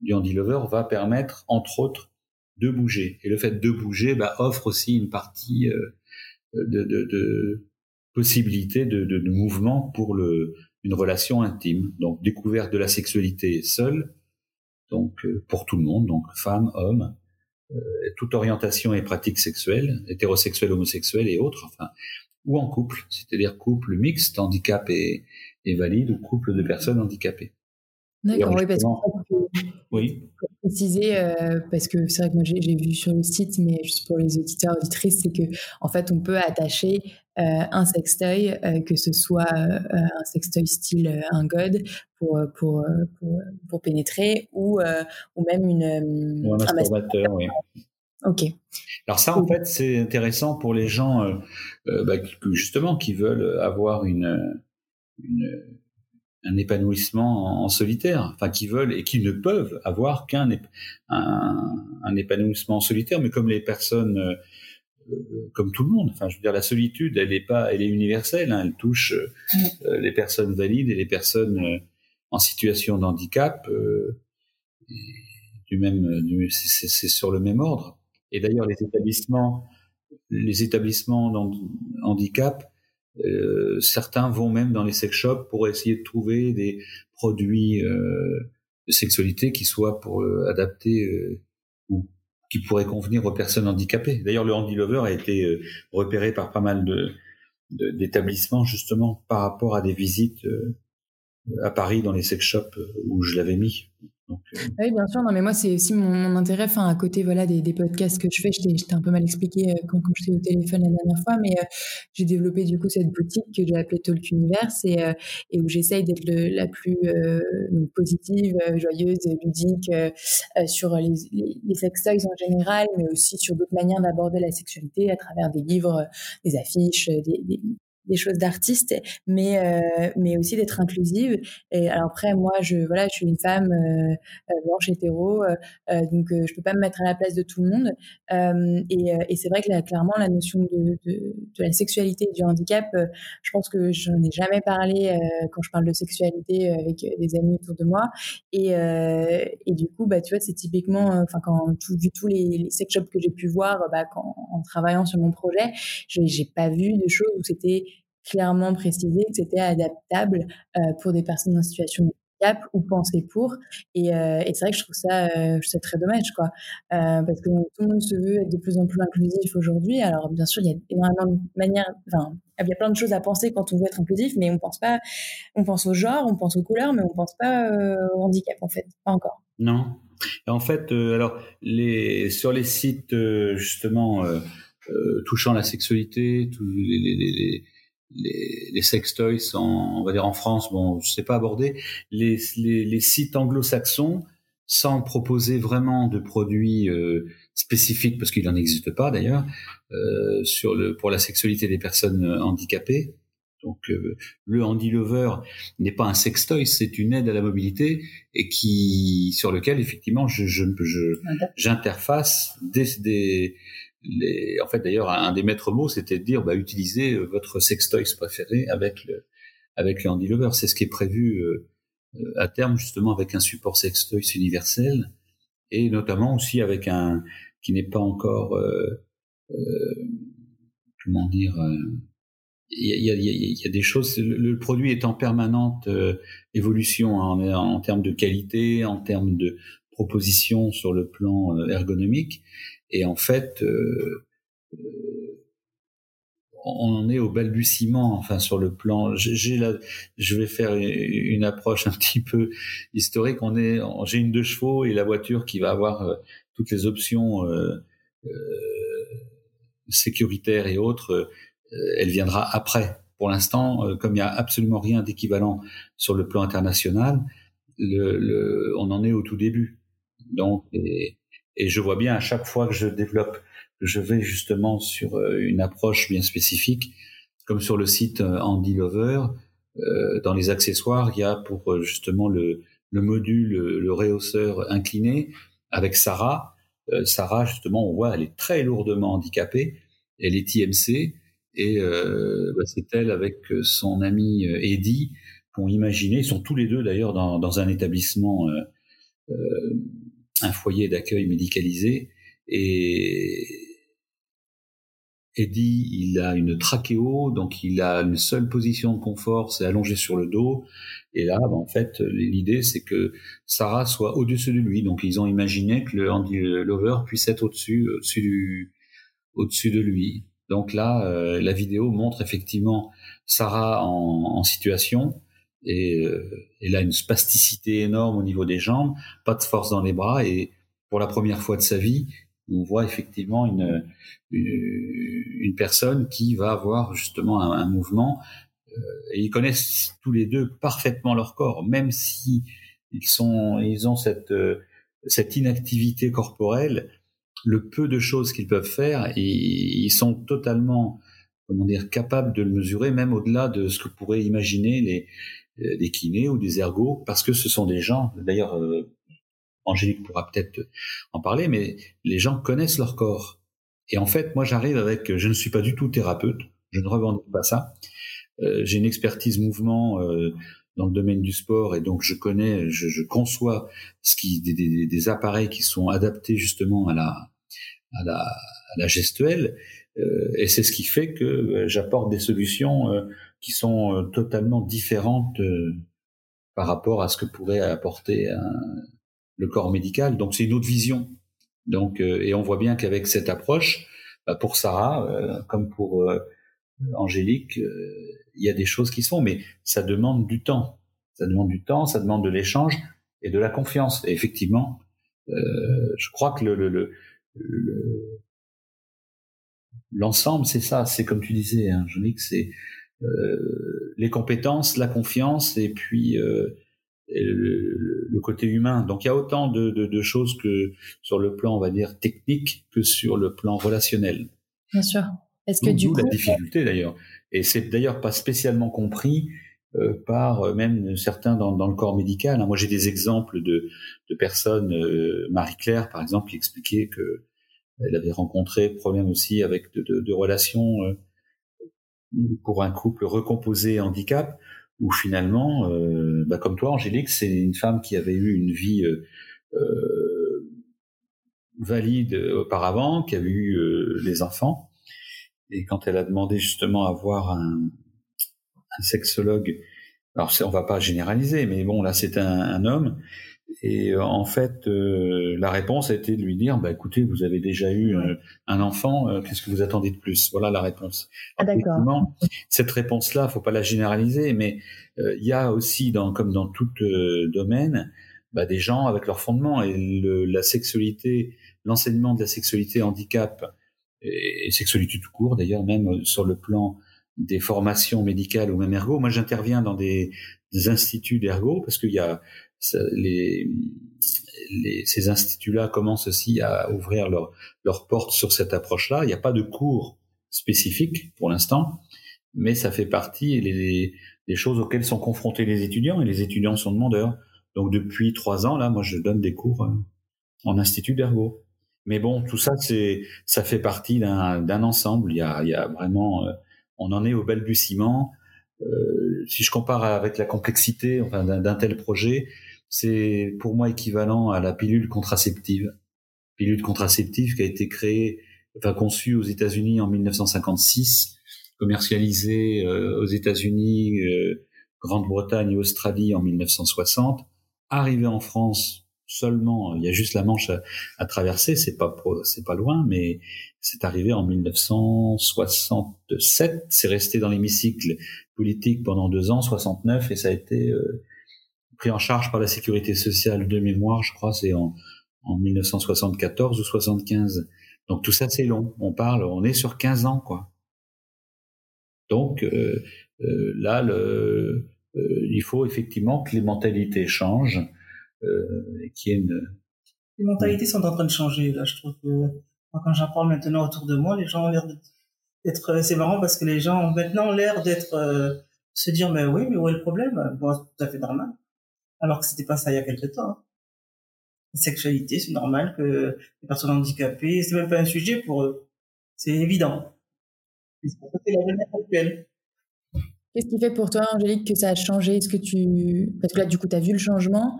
du Handy Lover va permettre, entre autres, de bouger. Et le fait de bouger bah, offre aussi une partie de, de, de, possibilité de, de, de mouvement pour le, une relation intime. Donc découverte de la sexualité seule, donc euh, pour tout le monde, donc femme, homme, euh, toute orientation et pratique sexuelle, hétérosexuelle, homosexuelle et autres, enfin, ou en couple, c'est-à-dire couple mixte, handicap et, et valide, ou couple de personnes handicapées. D'accord, oui, parce que oui. préciser, euh, parce que c'est vrai que moi j'ai vu sur le site, mais juste pour les auditeurs auditrices, c'est que en fait on peut attacher un sextoy, euh, que ce soit un sextoy style un god pour pour, pour, pour pénétrer ou ou même une ou un masturbateur, oui. Ok. Alors ça, en fait, c'est intéressant pour les gens, bah, justement, qui veulent avoir une, une un épanouissement en, solitaire, enfin qui veulent et qui ne peuvent avoir qu'un un, épanouissement en solitaire, mais comme les personnes, euh, euh, comme tout le monde. Enfin, je veux dire, la solitude, elle est pas, elle est universelle. Hein, elle touche euh, les personnes valides et les personnes en situation de handicap. du même, c'est sur le même ordre. Et d'ailleurs, les établissements, les établissements handicap euh, certains vont même dans les sex shops pour essayer de trouver des produits euh, de sexualité qui soient pour euh, adapter euh, ou qui pourraient convenir aux personnes handicapées. D'ailleurs, le Handy Lover a été repéré par pas mal de d'établissements justement par rapport à des visites à Paris dans les sex shops où je l'avais mis. Euh, oui, bien sûr. Non, mais moi, c'est aussi mon, intérêt. Enfin, à côté, voilà, des, podcasts que je fais, je t'ai un peu mal expliqué euh, quand, quand j'étais au téléphone la dernière fois, mais euh, j'ai développé du coup cette boutique que j'ai appelée Talk Universe et, où j'essaye d'être la plus positive, joyeuse, ludique sur les, les, les en général, mais aussi sur d'autres manières d'aborder la sexualité à travers des livres, des affiches, des des choses d'artiste, mais euh, mais aussi d'être inclusive. Et alors après, moi, je voilà, je suis une femme euh, euh blanche hétéro, donc je peux pas me mettre à la place de tout le monde. et, c'est vrai que là, clairement, la notion de, la sexualité et du handicap, je pense que j'en ai jamais parlé quand je parle de sexualité avec des amis autour de moi. Et, et du coup, bah tu vois, c'est typiquement, enfin quand tout, vu tous les, sex shops que j'ai pu voir, bah en travaillant sur mon projet, j'ai pas vu de choses où c'était clairement précisé que c'était adaptable euh, pour des personnes en situation de handicap ou pensé pour. Et, euh, c'est vrai que je trouve ça, euh, très dommage, quoi, parce que tout le monde se veut être de plus en plus inclusif aujourd'hui. Alors bien sûr, il y a énormément de manières, enfin, il y a plein de choses à penser quand on veut être inclusif, mais on pense pas, on pense au genre, on pense aux couleurs, mais on pense pas au handicap en fait, pas encore. Non. En fait, alors sur les sites justement touchant la sexualité, les, les les, sextoys en, on va dire en France, bon, je sais pas aborder. Les, les, les sites anglo-saxons, sans proposer vraiment de produits euh, spécifiques, parce qu'il n'en existe pas d'ailleurs, euh, sur le pour la sexualité des personnes handicapées. Donc euh, le Handy Lover n'est pas un sextoy, c'est une aide à la mobilité et qui sur lequel effectivement je je j'interface des, des les, en fait, d'ailleurs, un des maîtres mots, c'était de dire, bah, utilisez euh, votre sextoy préféré avec le, avec le Handy Lover. C'est ce qui est prévu euh, euh, à terme, justement, avec un support sextoy universel et notamment aussi avec un qui n'est pas encore, euh, comment dire, il y a, y, a, y a, des choses. Le, produit est en permanente évolution hein, en, en, termes de qualité, en termes de proposition sur le plan ergonomique. Et en fait, euh, euh, on en est au balbutiement, enfin sur le plan. J'ai la, je vais faire une approche un petit peu historique. On est, j'ai une deux chevaux et la voiture qui va avoir euh, toutes les options euh, sécuritaires et autres, elle viendra après. Pour l'instant, comme il n'y a absolument rien d'équivalent sur le plan international, le, le, on en est au tout début. Donc, et, et je vois bien à chaque fois que je développe, je vais justement sur euh, une approche bien spécifique, comme sur le site euh, Andy Lover, euh, dans les accessoires, il y a pour justement le, le module, le rehausseur incliné avec Sarah. Sarah, justement, on voit, elle est très lourdement handicapée. Elle est IMC et euh, bah, c'est elle avec son ami Eddie ont imaginé. Ils sont tous les deux d'ailleurs dans, dans, un établissement un foyer d'accueil médicalisé et Eddie, il a une trachéo, donc il a une seule position de confort, c'est allongé sur le dos. Et là, ben, en fait, l'idée, c'est que Sarah soit au-dessus de lui. Donc, ils ont imaginé que le Andy Lover puisse être au-dessus, au-dessus, au-dessus de lui. Donc là, euh, la vidéo montre effectivement Sarah en, en situation et euh, a une spasticité énorme au niveau des jambes, pas de force dans les bras. Et pour la première fois de sa vie, on voit effectivement une, une, personne qui va avoir justement un, mouvement euh, et ils connaissent tous les deux parfaitement leur corps, même si ils sont ils ont cette euh, cette inactivité corporelle, le peu de choses qu'ils peuvent faire, et ils sont totalement comment dire capables de le mesurer, même au-delà de ce que pourraient imaginer les des kinés ou des ergots, parce que ce sont des gens, d'ailleurs, euh, Angélique pourra peut-être en parler, mais les gens connaissent leur corps. Et en fait, moi, j'arrive avec, je ne suis pas du tout thérapeute, je ne revendique pas ça. Euh, j'ai une expertise mouvement euh, dans le domaine du sport et donc je connais, je, je conçois ce qui des, des, des, appareils qui sont adaptés justement à la à la, à la gestuelle euh, et c'est ce qui fait que j'apporte des solutions qui sont euh, totalement différentes euh, par rapport à ce que pourrait apporter le corps médical. Donc c'est une autre vision. Donc euh, et on voit bien qu'avec cette approche, bah, pour Sarah comme pour Angélique, il y a des choses qui se font, mais ça demande du temps. Ça demande du temps, ça demande de l'échange et de la confiance. Et effectivement, je crois que le, le, le l'ensemble, c'est ça. C'est comme tu disais, hein, Angélique, c'est euh, les compétences, la confiance et puis euh, le, côté humain. Donc il y a autant de, de, de, choses que sur le plan, on va dire, technique que sur le plan relationnel. Bien sûr. Est-ce que du coup, la difficulté d'ailleurs. et c'est d'ailleurs pas spécialement compris euh, par euh, même certains dans, dans, le corps médical. Hein. Moi, j'ai des exemples de, de personnes, euh, Marie-Claire par exemple, qui expliquait que elle avait rencontré problème aussi avec de, de, de relations pour un couple recomposé handicap, où finalement, bah, comme toi, Angélique, c'est une femme qui avait eu une vie valide auparavant, qui avait eu les enfants, et quand elle a demandé justement à voir un, un sexologue. Alors on va pas généraliser, mais bon là c'est un, un, homme. Et euh, en fait, euh, la réponse a été de lui dire, bah écoutez, vous avez déjà eu euh, un enfant, qu'est-ce que vous attendez de plus? Voilà la réponse. Ah, d'accord. Cette réponse-là, faut pas la généraliser, mais il y a aussi, dans, comme dans tout domaine, bah, des gens avec leur fondement et le, la sexualité, l'enseignement de la sexualité handicap et, et sexualité tout court, d'ailleurs même sur le plan des formations médicales ou même ergo. Moi, j'interviens dans des, des instituts d'ergo parce qu'il y a les, les, ces instituts-là commencent aussi à ouvrir leurs leur portes sur cette approche-là. Il n'y a pas de cours spécifiques pour l'instant, mais ça fait partie des, des choses auxquelles sont confrontés les étudiants et les étudiants sont demandeurs. Donc depuis trois ans, là, moi, je donne des cours euh, en institut d'ergo. Mais bon, tout ça, c'est, ça fait partie d'un ensemble. Il y a, il y a vraiment euh, on en est au balbutiement. Euh, si je compare avec la complexité enfin, d'un tel projet, c'est pour moi équivalent à la pilule contraceptive. Pilule contraceptive qui a été créée, enfin conçue aux États-Unis en 1956, commercialisée euh, aux États-Unis, euh, Grande-Bretagne et Australie en 1960, arrivée en France seulement, il y a juste la Manche à, traverser, c'est pas c'est pas loin, mais c'est arrivé en 1967. C'est resté dans l'hémicycle politique pendant deux ans, 69, et ça a été euh, pris en charge par la sécurité sociale de mémoire, je crois, c'est en, en 1974 ou 75. Donc tout ça c'est long. On parle, on est sur 15 ans, quoi. Donc euh, euh, là, le, il faut effectivement que les mentalités changent euh, qui est une... Les mentalités sont en train de changer. Là, je trouve que quand j'en parle maintenant autour de moi, les gens ont l'air d'être. Euh, c'est marrant parce que les gens ont maintenant l'air d'être euh, se dire mais oui, mais où est le problème? Bon, tout à fait normal. Alors que c'était pas ça il y a quelque temps. Hein. La sexualité, c'est normal que les personnes handicapées, c'est même pas un sujet pour eux. C'est évident. C'est la jeunesse actuelle. Qu'est-ce qui fait pour toi, Angélique, que ça a changé? Est-ce que tu... Parce que là, du coup, tu as vu le changement.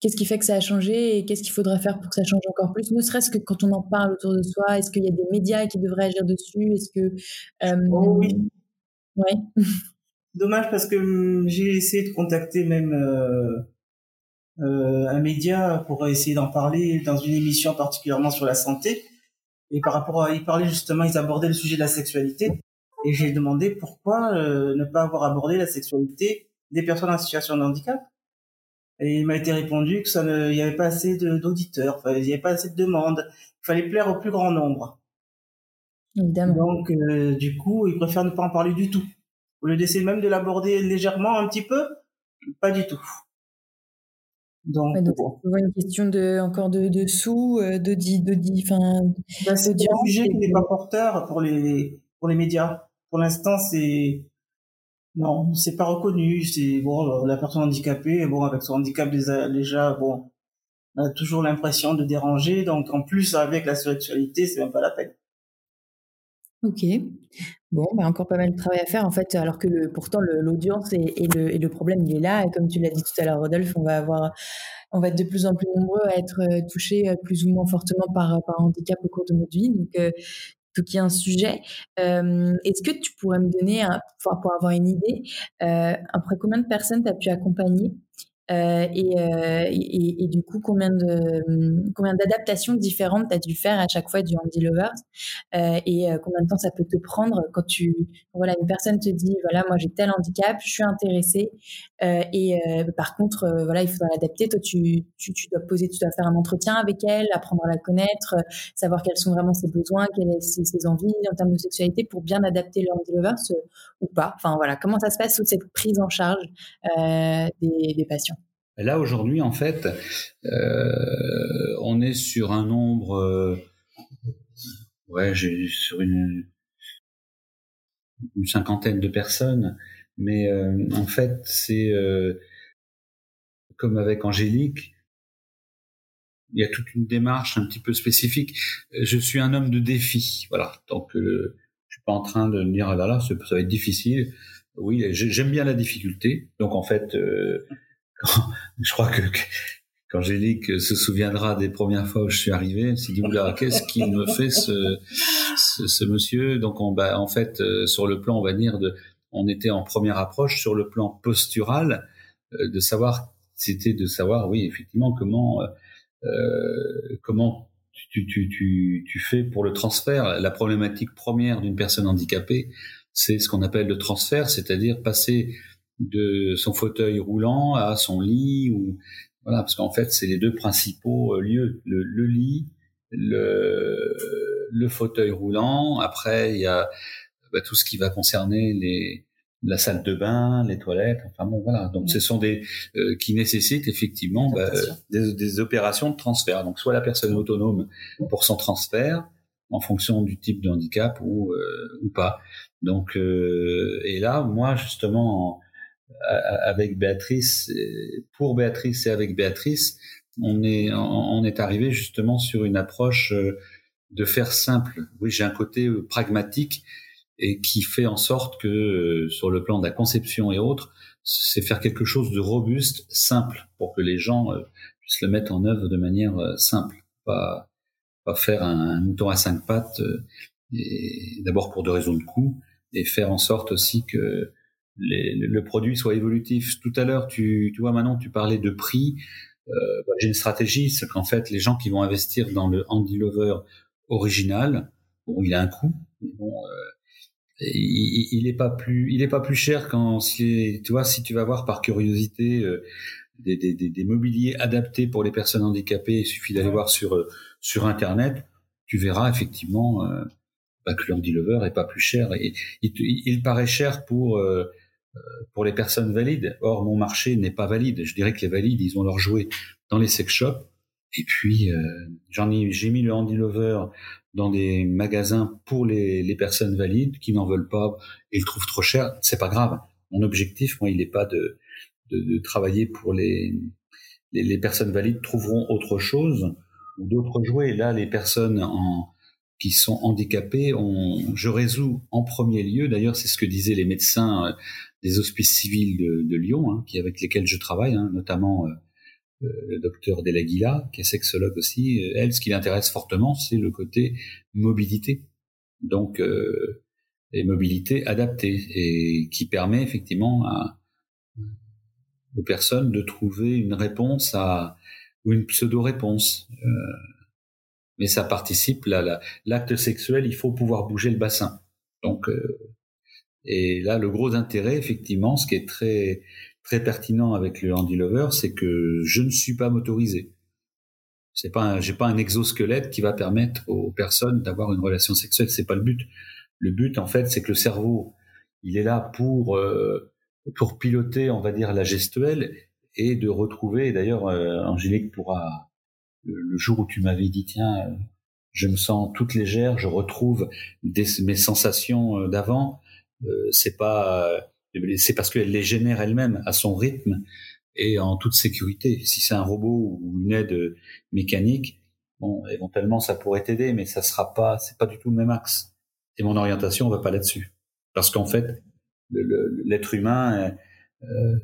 Qu'est-ce qui fait que ça a changé et qu'est-ce qu'il faudrait faire pour que ça change encore plus? Ne serait-ce que quand on en parle autour de soi, est-ce qu'il y a des médias qui devraient agir dessus? Est-ce que euh, oh oui, ouais. Dommage parce que hum, j'ai essayé de contacter même euh, un média pour essayer d'en parler dans une émission particulièrement sur la santé. Et par rapport à, ils parlaient justement, ils abordaient le sujet de la sexualité. Et j'ai demandé pourquoi ne pas avoir abordé la sexualité des personnes en situation de handicap. Et il m'a été répondu que ça ne, il n'y avait pas assez d'auditeurs, il n'y avait pas assez de demandes, il fallait plaire au plus grand nombre. Évidemment. Donc, euh, du coup, ils préfèrent ne pas en parler du tout. Au lieu d'essayer même de l'aborder légèrement un petit peu, pas du tout. Donc, ouais, donc une question de encore de, de sous, euh, de dit, de dit, enfin. Ben, c'est un sujet qui n'est pas porteur pour les pour les médias. Pour l'instant, c'est non, c'est pas reconnu. C'est bon, la personne handicapée, bon, avec son handicap déjà, bon, on a toujours l'impression de déranger. Donc, en plus, avec la sexualité, c'est même pas la peine. Ok. Bon, bah encore pas mal de travail à faire en fait, alors que le, pourtant l'audience et, le, et le problème il est là. Et comme tu l'as dit tout à l'heure, Rodolphe, on va avoir, on va être de plus en plus nombreux à être euh, touchés euh, plus ou moins fortement par, par handicap au cours de notre vie. Donc, euh, tout qui est un sujet. Est-ce que tu pourrais me donner, un, pour avoir une idée, euh, après combien de personnes tu as pu accompagner? Euh, euh, et, et, du coup, combien de hum, combien d'adaptations différentes tu as dû faire à chaque fois du Handy Lovers euh, et combien de temps ça peut te prendre quand tu voilà une personne te dit voilà moi j'ai tel handicap, je suis intéressée et par contre voilà il faudra l'adapter. Toi tu, dois poser, tu dois faire un entretien avec elle, apprendre à la connaître, savoir quels sont vraiment ses besoins, quelles sont ses, envies en termes de sexualité pour bien adapter le Handy Lovers ou pas. Enfin voilà comment ça se passe sous cette prise en charge des, patients? Là, aujourd'hui, en fait, euh, on est sur un nombre... Euh, ouais, sur une cinquantaine de personnes, mais en fait, c'est comme avec Angélique, il y a toute une démarche un petit peu spécifique. Je suis un homme de défi, voilà. Donc, euh, je suis pas en train de me dire ah là là, ça va être difficile. Oui, j'aime bien la difficulté. Donc, en fait, euh, je crois que qu'Angélique se souviendra des premières fois où je suis arrivé, elle s'est dit oula, qu'est-ce qu'il me fait ce, ce, ce, monsieur? Donc, on, bah, en fait, euh, sur le plan, on va dire de, on était en première approche sur le plan postural, euh, de savoir, c'était de savoir, oui, effectivement, comment euh, comment tu, tu, tu, tu, fais pour le transfert. La problématique première d'une personne handicapée, c'est ce qu'on appelle le transfert, c'est-à-dire passer de son fauteuil roulant à son lit ou voilà parce qu'en fait c'est les deux principaux euh, lieux le, le lit le, le fauteuil roulant après il y a bah, tout ce qui va concerner les la salle de bain, les toilettes, enfin bon voilà. Donc ce sont des euh, qui nécessitent effectivement bah, des, des, opérations de transfert. Donc soit la personne est autonome pour son transfert en fonction du type de handicap ou euh, ou pas. Donc euh, et là moi justement avec Béatrice, pour Béatrice et avec Béatrice, on est on est arrivé justement sur une approche de faire simple. Oui, j'ai un côté pragmatique et qui fait en sorte que euh, sur le plan de la conception et autres, c'est faire quelque chose de robuste, simple, pour que les gens euh, puissent le mettre en œuvre de manière euh, simple, pas pas faire un, mouton à cinq pattes, et d'abord pour deux raisons de coût, et faire en sorte aussi que les, le produit soit évolutif. Tout à l'heure, tu, tu vois, maintenant, tu parlais de prix. Euh, bah, J'ai une stratégie, c'est qu'en fait, les gens qui vont investir dans le Handy Lover original, bon, il a un coût, mais bon, euh, il, il est pas plus il est pas plus cher quand si tu vois si tu vas voir par curiosité euh, des, des, des, mobiliers adaptés pour les personnes handicapées il suffit d'aller voir sur euh, sur internet tu verras effectivement euh, bah, que l'Andy Lover est pas plus cher et il, il, paraît cher pour euh, pour les personnes valides. Or mon marché n'est pas valide. Je dirais que les valides ils ont leur jouet dans les sex shops et puis j'en ai j'ai mis le Andy Lover dans des magasins pour les, les personnes valides qui n'en veulent pas et le trouvent trop cher, c'est pas grave. Mon objectif, moi, il n'est pas de, de, de, travailler pour les, les, personnes valides trouveront autre chose ou d'autres jouets. Là, les personnes en, qui sont handicapées, on, je résous en premier lieu. D'ailleurs, c'est ce que disaient les médecins euh, des hospices civils de, de Lyon, hein, qui avec lesquels je travaille, hein, notamment euh, euh, le docteur Delaguila, qui est sexologue aussi, euh, elle, ce qui l'intéresse fortement, c'est le côté mobilité. Donc, euh, et mobilité adaptée, et qui permet effectivement à, aux personnes de trouver une réponse à ou une pseudo-réponse. Euh, mais ça participe, l'acte sexuel, il faut pouvoir bouger le bassin. Donc, euh, et là, le gros intérêt, effectivement, ce qui est très très pertinent avec le Handy Lover, c'est que je ne suis pas motorisé. C'est pas, j'ai pas un exosquelette qui va permettre aux personnes d'avoir une relation sexuelle. C'est pas le but. Le but, en fait, c'est que le cerveau, il est là pour euh, pour piloter, on va dire, la gestuelle et de retrouver. D'ailleurs, euh, Angélique pourra le, jour où tu m'avais dit, tiens, euh, je me sens toute légère, je retrouve des, mes sensations d'avant. c'est pas c'est parce qu'elle les génère elle-même à son rythme et en toute sécurité. Si c'est un robot ou une aide mécanique, bon, éventuellement ça pourrait t'aider, mais ça sera pas, c'est pas du tout le même axe. Et mon orientation va pas là-dessus, parce qu'en fait, l'être humain, euh,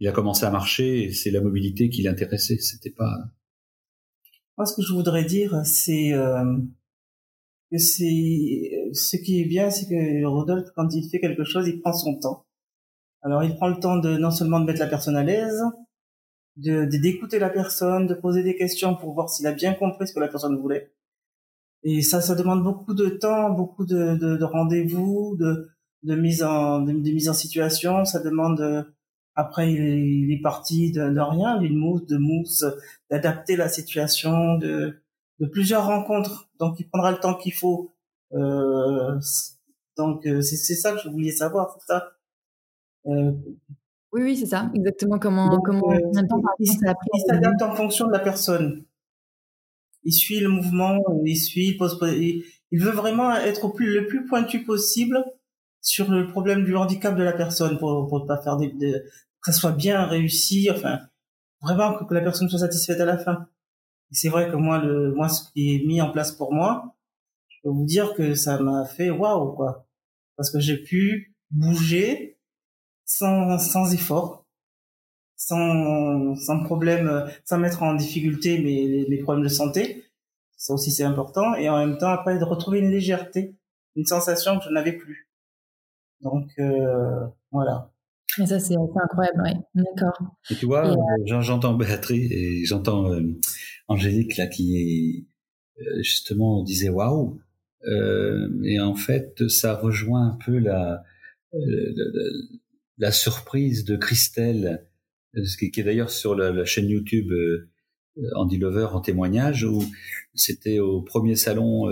il a commencé à marcher et c'est la mobilité qui l'intéressait. C'était pas. Moi, ce que je voudrais dire, c'est euh, que c'est ce qui est bien, c'est que Rodolphe, quand il fait quelque chose, il prend son temps. Alors, il prend le temps de non seulement de mettre la personne à l'aise, de d'écouter la personne, de poser des questions pour voir s'il a bien compris ce que la personne voulait. Et ça, ça demande beaucoup de temps, beaucoup de, de, de rendez-vous, de, de mise en de, mise en situation. Ça demande après il est, parti de, de rien, d'une mousse, de mousse, d'adapter la situation, de de plusieurs rencontres. Donc, il prendra le temps qu'il faut euh, donc euh, c'est ça que je voulais savoir, c'est ça. Euh, oui, oui, c'est ça, exactement. Comment, comment il, s'adapte en fonction de la personne. Il suit le mouvement, il suit, il, pose, il, veut vraiment être au plus, le plus pointu possible sur le problème du handicap de la personne pour pour pas faire des, que ça soit bien réussi, enfin vraiment que, la personne soit satisfaite à la fin. C'est vrai que moi le moi ce qui est mis en place pour moi, je peux vous dire que ça m'a fait waouh quoi, parce que j'ai pu bouger sans sans effort, sans sans problème, sans mettre en difficulté mes mes problèmes de santé. Ça aussi c'est important et en même temps après de retrouver une légèreté, une sensation que je n'avais plus. Donc euh, voilà. Mais ça, c'est incroyable, oui. D'accord. Et tu vois, euh, j'entends Béatrice et j'entends euh, Angélique là qui est justement disait waouh. Et en fait, ça rejoint un peu la la, surprise de Christelle, qui, qui est d'ailleurs sur la, la, chaîne YouTube Andy Lover en témoignage, où c'était au premier salon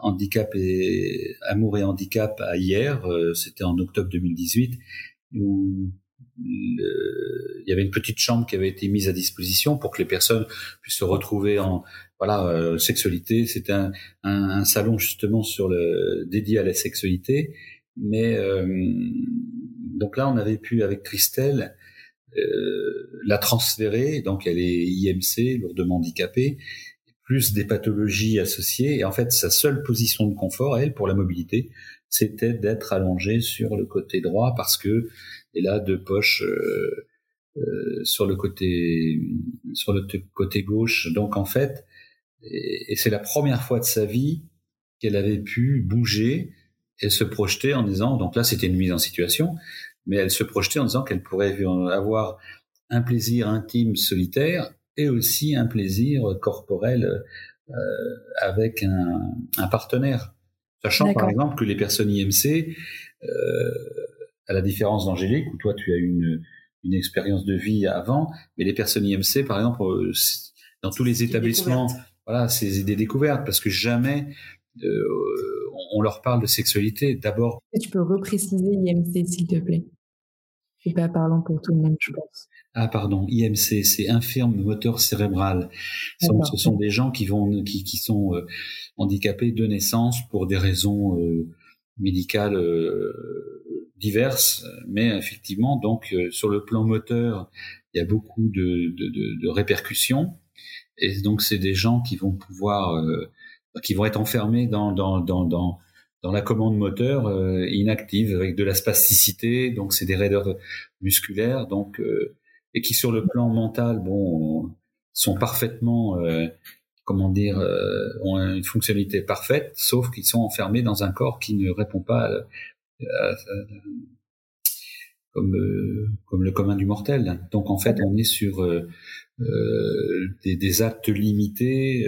handicap et amour et handicap à hier, euh, c'était en octobre 2018, où il y avait une petite chambre qui avait été mise à disposition pour que les personnes puissent se retrouver en voilà euh, sexualité. C'était un, un, salon justement sur le dédié à la sexualité, mais euh, donc là on avait pu avec Christelle la transférer, donc elle est IMC, lourdement handicapée, plus des pathologies associées. Et en fait, sa seule position de confort, elle, pour la mobilité, c'était d'être allongée sur le côté droit parce que elle a deux poches euh, euh, sur le côté sur le côté gauche. Donc en fait, et, c'est la première fois de sa vie qu'elle avait pu bouger et se projeter en disant. Donc là, c'était une mise en situation, mais elle se projetait en disant qu'elle pourrait avoir un plaisir intime solitaire et aussi un plaisir corporel euh, avec un, un, partenaire. Sachant par exemple que les personnes IMC, euh, à la différence d'Angélique, où toi tu as une, une expérience de vie avant, mais les personnes IMC, par exemple, euh, dans tous les établissements, voilà, c'est des découvertes parce que jamais euh, on leur parle de sexualité. D'abord. Tu peux repréciser IMC, s'il te plaît? C'est pas parlant pour tout le monde, je pense. Ah pardon, IMC, c'est infirme moteur cérébral. Ce sont, des gens qui vont, qui, qui sont euh, handicapés de naissance pour des raisons euh, médicales euh, diverses, mais effectivement, donc sur le plan moteur, il y a beaucoup de, de, de, de répercussions, et donc c'est des gens qui vont pouvoir, qui vont être enfermés dans dans dans, dans dans la commande moteur inactive avec de la spasticité, donc c'est des raideurs musculaires, donc et qui sur le plan mental, bon, sont parfaitement, euh, comment dire, euh, ont une fonctionnalité parfaite, sauf qu'ils sont enfermés dans un corps qui ne répond pas comme comme le commun du mortel. Donc en fait, on est sur euh, des, des, actes limités.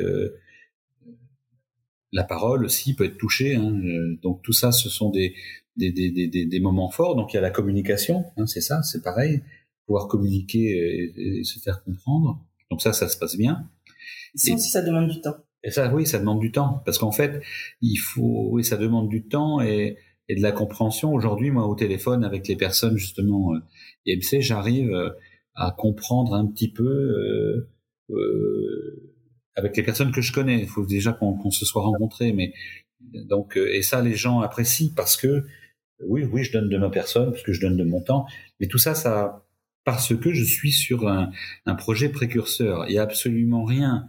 la parole aussi peut être touchée. Hein, donc tout ça, ce sont des des, des, des, des moments forts. Donc il y a la communication, hein, c'est ça, c'est pareil pouvoir communiquer et, se faire comprendre. Donc ça, ça se passe bien. Ça aussi, ça demande du temps. Et ça, oui, ça demande du temps, parce qu'en fait, il faut, oui, ça demande du temps et, et de la compréhension. Aujourd'hui, moi, au téléphone avec les personnes justement euh, IMC, j'arrive euh, à comprendre un petit peu euh, euh, avec les personnes que je connais. Il faut déjà qu'on se soit rencontrés, mais donc euh, et ça, les gens apprécient parce que oui, oui, je donne de ma personne, parce que je donne de mon temps, mais tout ça, ça parce que je suis sur un, un projet précurseur. Il n'y a absolument rien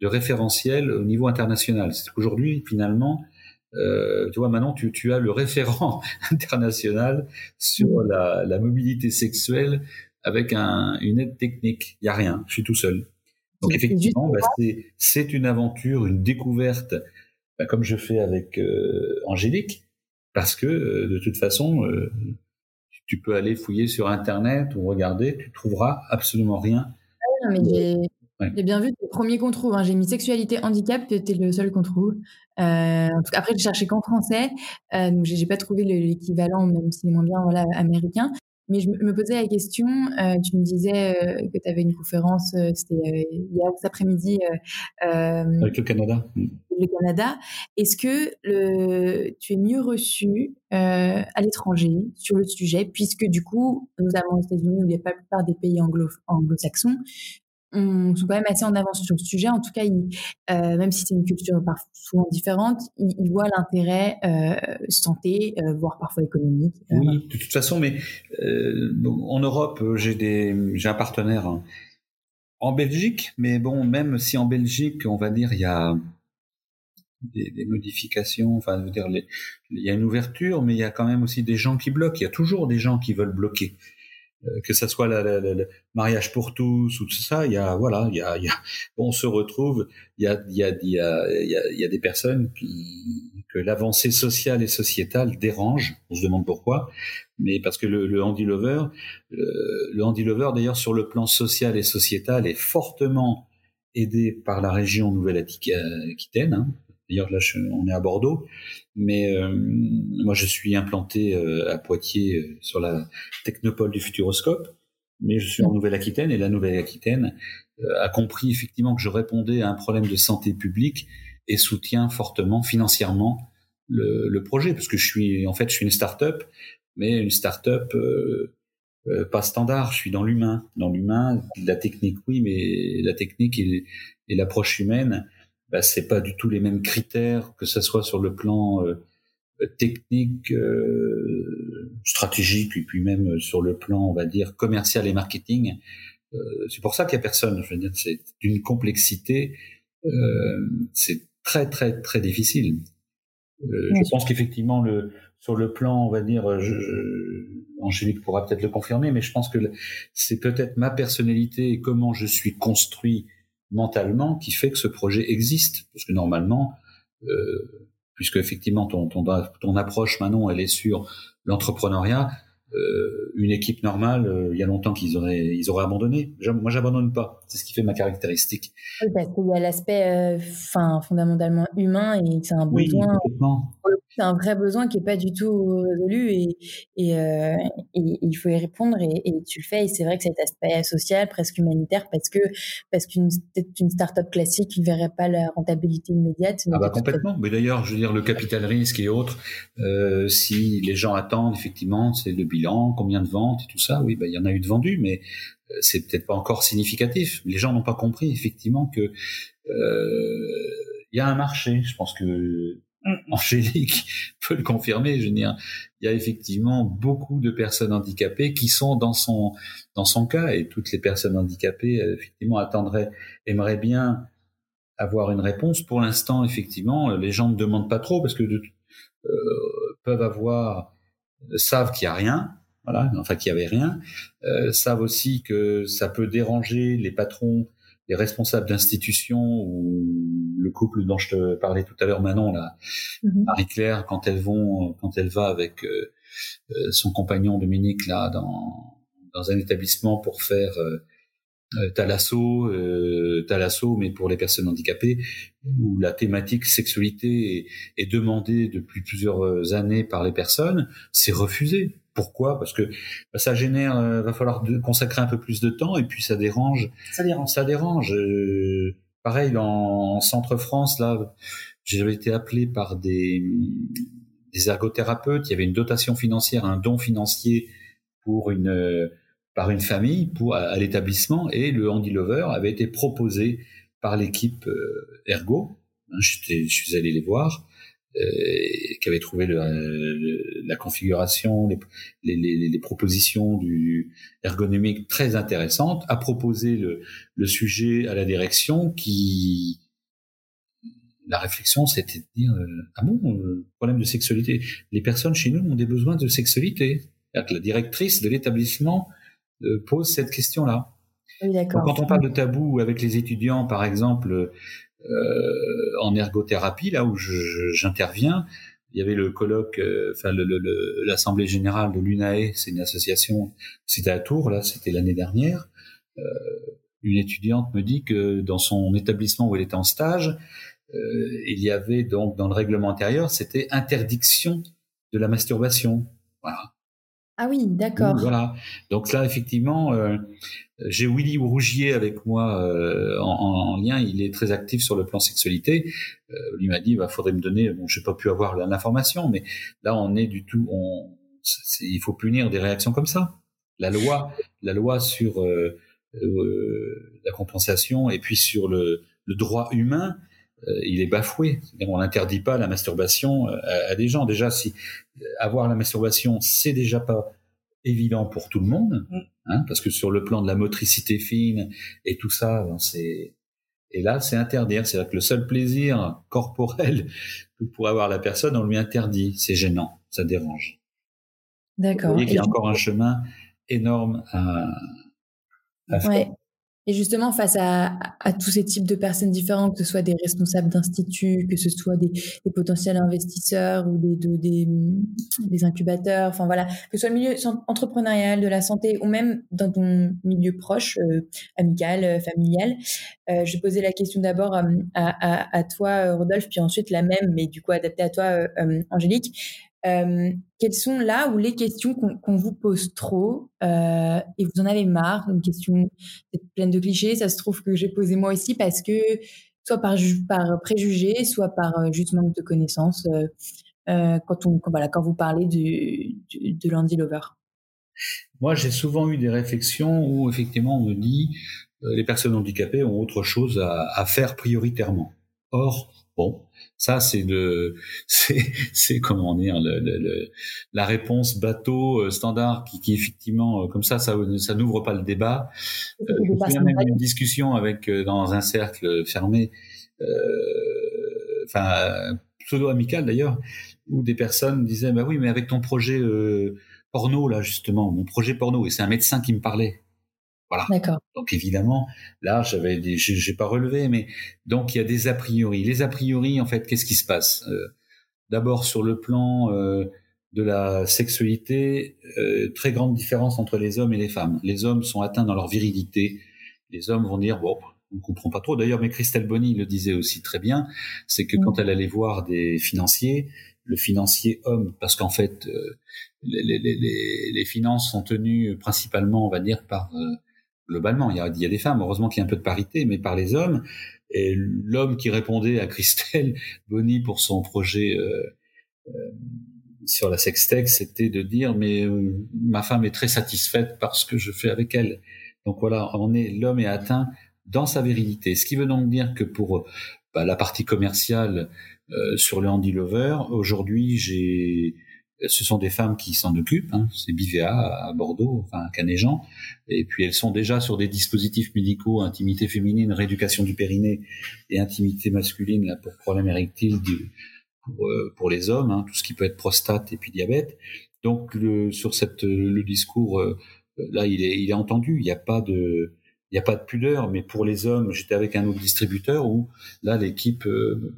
de référentiel au niveau international. C'est qu'aujourd'hui, finalement, euh, tu vois, maintenant, tu, tu, as le référent international sur la, la mobilité sexuelle avec un, une aide technique. Il n'y a rien. Je suis tout seul. Donc effectivement, bah, c'est une aventure, une découverte, bah, comme je fais avec euh, Angélique, parce que euh, de toute façon, euh, tu peux aller fouiller sur Internet ou regarder, tu trouveras absolument rien. Ah mais j'ai bien vu le premier qu'on trouve. Hein. J'ai mis sexualité handicap, c'était le seul qu'on trouve. Euh, après, j'ai cherché qu'en français, euh, donc j'ai pas trouvé l'équivalent, même si c'est moins bien, voilà, américain. Mais je me posais la question, euh, tu me disais euh, que tu avais une conférence, c'était hier cet après-midi. Avec le Canada. Mm. Le Canada. Est-ce que le, tu es mieux reçu à l'étranger sur le sujet, puisque du coup, notamment aux États-Unis, où il n'y a pas la plupart des pays anglo-saxons, on sont quand même assez en avance sur le sujet. En tout cas, euh, même si c'est une culture souvent différente, ils, voient l'intérêt euh, santé, euh, voire parfois économique. Oui, de toute façon, mais en Europe, j'ai des, j'ai un partenaire hein, en Belgique, mais bon, même si en Belgique, on va dire, il y a des, des modifications, enfin, dire, il y a une ouverture, mais il y a quand même aussi des gens qui bloquent. Il y a toujours des gens qui veulent bloquer. Euh, que ça soit le mariage pour tous ou tout ça, il y a voilà, il y a, il y a on se retrouve, il y a il y a il y a, il y a, des personnes qui que l'avancée sociale et sociétale dérange. On se demande pourquoi, mais parce que le, le Handy Lover, le, le Handy Lover d'ailleurs sur le plan social et sociétal est fortement aidé par la région Nouvelle-Aquitaine. Hein. D'ailleurs, là, on est à Bordeaux, mais euh, moi, je suis implanté euh, à Poitiers euh, sur la technopole du Futuroscope, mais je suis en Nouvelle-Aquitaine et la Nouvelle-Aquitaine a compris effectivement que je répondais à un problème de santé publique et soutient fortement financièrement le, le projet, parce que je suis, en fait, je suis une start-up, mais une start-up pas standard. Je suis dans l'humain, dans l'humain, la technique, oui, mais la technique et, et l'approche humaine bah, c'est pas du tout les mêmes critères, que ce soit sur le plan euh, technique, euh, stratégique, et puis même sur le plan, on va dire, commercial et marketing. Euh, c'est pour ça qu'il y a personne. Je veux dire, c'est d'une complexité, c'est très très très difficile. je pense qu'effectivement, le sur le plan, on va dire, je, Angélique pourra peut-être le confirmer, mais je pense que c'est peut-être ma personnalité et comment je suis construit mentalement qui fait que ce projet existe. Parce que normalement, euh, puisque effectivement ton, ton, ton approche Manon, elle est sur l'entrepreneuriat, euh, une équipe normale, euh, il y a longtemps qu'ils auraient, ils auraient abandonné. Moi, j'abandonne pas. C'est ce qui fait ma caractéristique. Oui, parce qu'il y a l'aspect, enfin, fondamentalement humain et c'est un besoin. c'est un vrai besoin qui est pas du tout résolu et, et, et, il faut y répondre et, tu le fais. Et c'est vrai que cet aspect social, presque humanitaire, parce que parce qu'une une start-up classique ne verrait pas la rentabilité immédiate. ah bah complètement. Mais d'ailleurs, je veux dire, le capital risque et autres, si les gens attendent, effectivement, c'est le combien de ventes et tout ça. Oui, bah, il y en a eu de vendus, mais euh, c'est peut-être pas encore significatif. Les gens n'ont pas compris effectivement que euh, il y a un marché. Je pense que mm. Angélique peut le confirmer. Je veux dire, il y a effectivement beaucoup de personnes handicapées qui sont dans son dans son cas et toutes les personnes handicapées euh, effectivement attendraient, aimeraient bien avoir une réponse. Pour l'instant, effectivement, les gens ne demandent pas trop parce que de, peuvent avoir savent qu'il y a rien, voilà, enfin qu'il y avait rien, euh, savent aussi que ça peut déranger les patrons, les responsables d'institutions ou le couple dont je te parlais tout à l'heure, Manon, là, mhm. Marie-Claire, quand elles vont, quand elle va avec euh, euh, son compagnon Dominique là dans dans un établissement pour faire euh, euh, Talasso, euh, Talasso, mais pour les personnes handicapées, où la thématique sexualité est, est demandée depuis plusieurs années par les personnes, c'est refusé. Pourquoi? Parce que bah, ça génère, euh, va falloir consacrer un peu plus de temps et puis ça dérange. Ça dérange. Ça dérange. Euh, pareil en, Centre France là, j'avais été appelé par des des ergothérapeutes. Il y avait une dotation financière, un don financier pour une par une famille pour à, l'établissement et le Handy Lover avait été proposé par l'équipe euh, Ergo. Hein, je suis allé les voir, euh, qui avait trouvé le, la configuration, les, les, les, propositions du ergonomique très intéressantes, a proposé le, le sujet à la direction qui la réflexion, c'était de dire euh, ah bon, euh, problème de sexualité. Les personnes chez nous ont des besoins de sexualité. La directrice de l'établissement euh, pose cette question-là. quand on parle de tabou avec les étudiants, par exemple, euh, en ergothérapie, là où j'interviens, il y avait le colloque, euh, enfin l'assemblée générale de l'UNAE, c'est une association, c'était à Tours, là, c'était l'année dernière. Euh, une étudiante me dit que dans son établissement où elle était en stage, euh, il y avait donc dans le règlement intérieur, c'était interdiction de la masturbation. Voilà. Ah oui, d'accord. Voilà. Donc là, effectivement, euh, j'ai Willy Rougier avec moi euh, en, en, lien. Il est très actif sur le plan sexualité. Euh, il m'a dit, bah, faudrait me donner. Bon, j'ai pas pu avoir l'information, mais là, on est du tout. On, il faut punir des réactions comme ça. La loi, la loi sur euh, la compensation, et puis sur le, le droit humain, il est bafoué. On n'interdit pas la masturbation à, des gens. Déjà, si avoir la masturbation, c'est déjà pas évident pour tout le monde, mm. hein, parce que sur le plan de la motricité fine et tout ça, ben, c'est et là, c'est interdire. C'est-à-dire que le seul plaisir corporel que pourrait avoir la personne, on lui interdit. C'est gênant, ça dérange. D'accord. Il y a encore un chemin énorme à, à faire. Et justement, face à, tous ces types de personnes différentes, que ce soit des responsables d'instituts, que ce soit des, potentiels investisseurs ou des, de, des, incubateurs, enfin voilà, que ce soit le milieu entrepreneurial, de la santé ou même dans ton milieu proche, euh, amical, euh, familial, euh, je posais la question d'abord euh, à, à, à, toi, Rodolphe, puis ensuite la même, mais du coup adaptée à toi, Angélique. Euh, quelles sont là où les questions qu'on vous pose trop euh, et vous en avez marre Une question pleine de clichés, ça se trouve que j'ai posé moi aussi parce que soit par, préjugé, soit par euh, juste manque de connaissances quand, on, voilà, quand vous parlez de Landy Lover. Moi, j'ai souvent eu des réflexions où effectivement on me dit les personnes handicapées ont autre chose à faire prioritairement. Or, bon, ça, c'est le, c'est, c'est comment dire, le, le, la réponse bateau euh, standard qui, qui effectivement, euh, comme ça, ça, ça n'ouvre pas le débat. Euh, je me souviens même d'une discussion avec dans un cercle fermé, euh, enfin pseudo amical d'ailleurs, où des personnes disaient, bah oui, mais avec ton projet porno là justement, mon projet porno, et c'est un médecin qui me parlait. Voilà. D'accord. Donc évidemment, là, j'avais, j'ai pas relevé, mais donc il y a des a priori. Les a priori, en fait, qu'est-ce qui se passe? Euh, D'abord sur le plan euh, de la sexualité, euh, très grande différence entre les hommes et les femmes. Les hommes sont atteints dans leur virilité. Les hommes vont dire bon, on comprend pas trop. D'ailleurs, mais Christelle Bonny le disait aussi très bien, c'est que quand mm. elle allait voir des financiers, le financier homme, parce qu'en fait, les, les, les, les, finances sont tenues principalement, on va dire, par globalement. Il y, a, il y a des femmes, heureusement qu'il y a un peu de parité, mais par les hommes. Et l'homme qui répondait à Christelle Bonny pour son projet euh, euh, sur la sextech, c'était de dire mais euh, ma femme est très satisfaite par ce que je fais avec elle. Donc voilà, on est l'homme est atteint dans sa virilité. Ce qui veut donc dire que pour bah, la partie commerciale sur le Handy Lover, aujourd'hui j'ai ce sont des femmes qui s'en occupent, hein. c'est Bivea à Bordeaux, enfin à Canéjean, et puis elles sont déjà sur des dispositifs médicaux, intimité féminine, rééducation du périnée et intimité masculine là, pour problème érectile pour, euh, pour, les hommes, hein, tout ce qui peut être prostate et puis diabète. Donc le, sur cette, le discours, euh, là il est, il est entendu, il n'y a pas de... Il n'y a pas de pudeur, mais pour les hommes, j'étais avec un autre distributeur où là l'équipe, euh,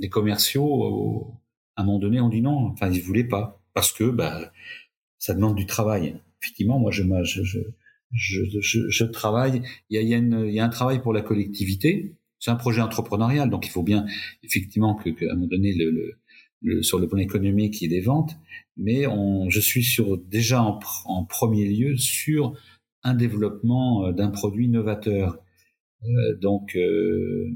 les commerciaux à un moment donné, on dit non. Enfin, ils voulaient pas parce que bah, ça demande du travail. Effectivement, moi, je, je, je, je, travaille. Il y a, y, a y a un travail pour la collectivité. C'est un projet entrepreneurial, donc il faut bien effectivement que, qu'à un moment donné, le, le, sur le plan économique, il y ait des ventes. Mais on, je suis sur déjà en, en premier lieu sur un développement euh, d'un produit novateur. Euh, donc euh,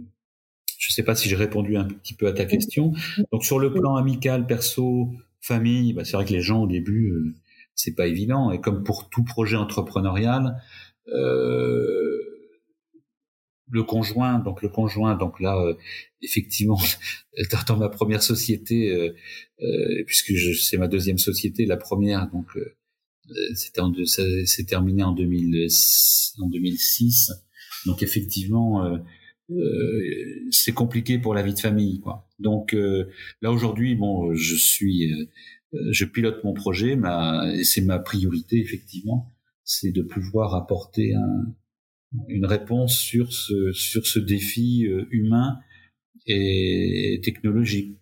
je ne sais pas si j'ai répondu un petit peu à ta question. Donc sur le plan amical, perso, famille, bah, c'est vrai que les gens au début, euh, c'est pas évident. Et comme pour tout projet entrepreneurial, euh, le conjoint, donc le conjoint, donc là, euh, effectivement, dans ma première société, euh, euh puisque c'est ma deuxième société, la première, donc c'était c'est terminé en, 2000, en 2006. Donc effectivement, euh, c'est compliqué pour la vie de famille quoi. Donc euh, là aujourd'hui bon je suis euh, je pilote mon projet ma c'est ma priorité effectivement c'est de pouvoir apporter un, une réponse sur ce sur ce défi humain et technologique.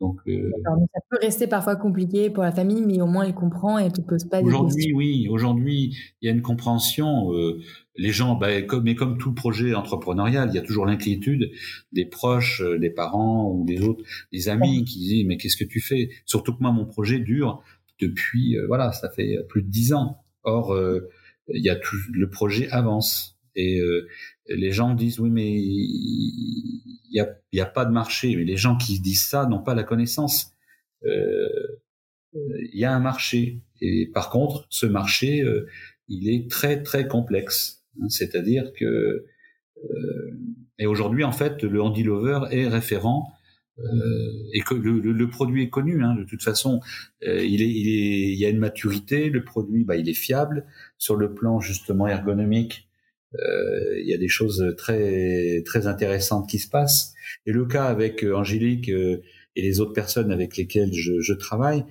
Donc, euh, ça peut rester parfois compliqué pour la famille, mais au moins elle comprend et elle te pose pas des questions. Aujourd'hui, oui. Aujourd'hui, il y a une compréhension. Euh, les gens, bah, comme, mais comme tout projet entrepreneurial, il y a toujours l'inquiétude des proches, euh, des parents ou des autres, des amis qui disent mais qu'est-ce que tu fais? Surtout que moi, mon projet dure depuis, euh, voilà, ça fait plus de dix ans. Or, euh, il y a tout, le projet avance. Et euh, les gens disent oui, mais il n'y a, y a pas de marché. Mais les gens qui disent ça n'ont pas la connaissance. Euh, il y a un marché. Et par contre, ce marché, euh, il est très très complexe. Hein, c'est-à-dire que et aujourd'hui en fait le Handy Lover est référent et que le, produit est connu hein, de toute façon il est il est il y a une maturité le produit bah il est fiable sur le plan justement ergonomique euh, il y a des choses très très intéressantes qui se passent. Et le cas avec euh, Angélique euh, et les autres personnes avec lesquelles je, je travaille,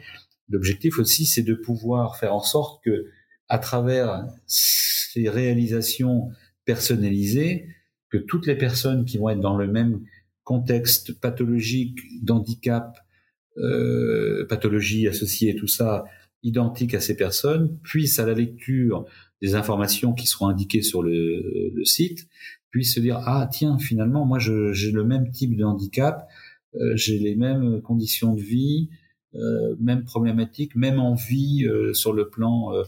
l'objectif aussi, c'est de pouvoir faire en sorte que, à travers ces réalisations personnalisées, que toutes les personnes qui vont être dans le même contexte pathologique, d'handicap, euh, pathologie associée tout ça, identique à ces personnes, puissent à la lecture des informations qui seront indiquées sur le, le site, puissent se dire ah tiens finalement moi j'ai le même type de handicap, euh, j'ai les mêmes conditions de vie, euh, même problématiques, même envie euh, sur le plan euh,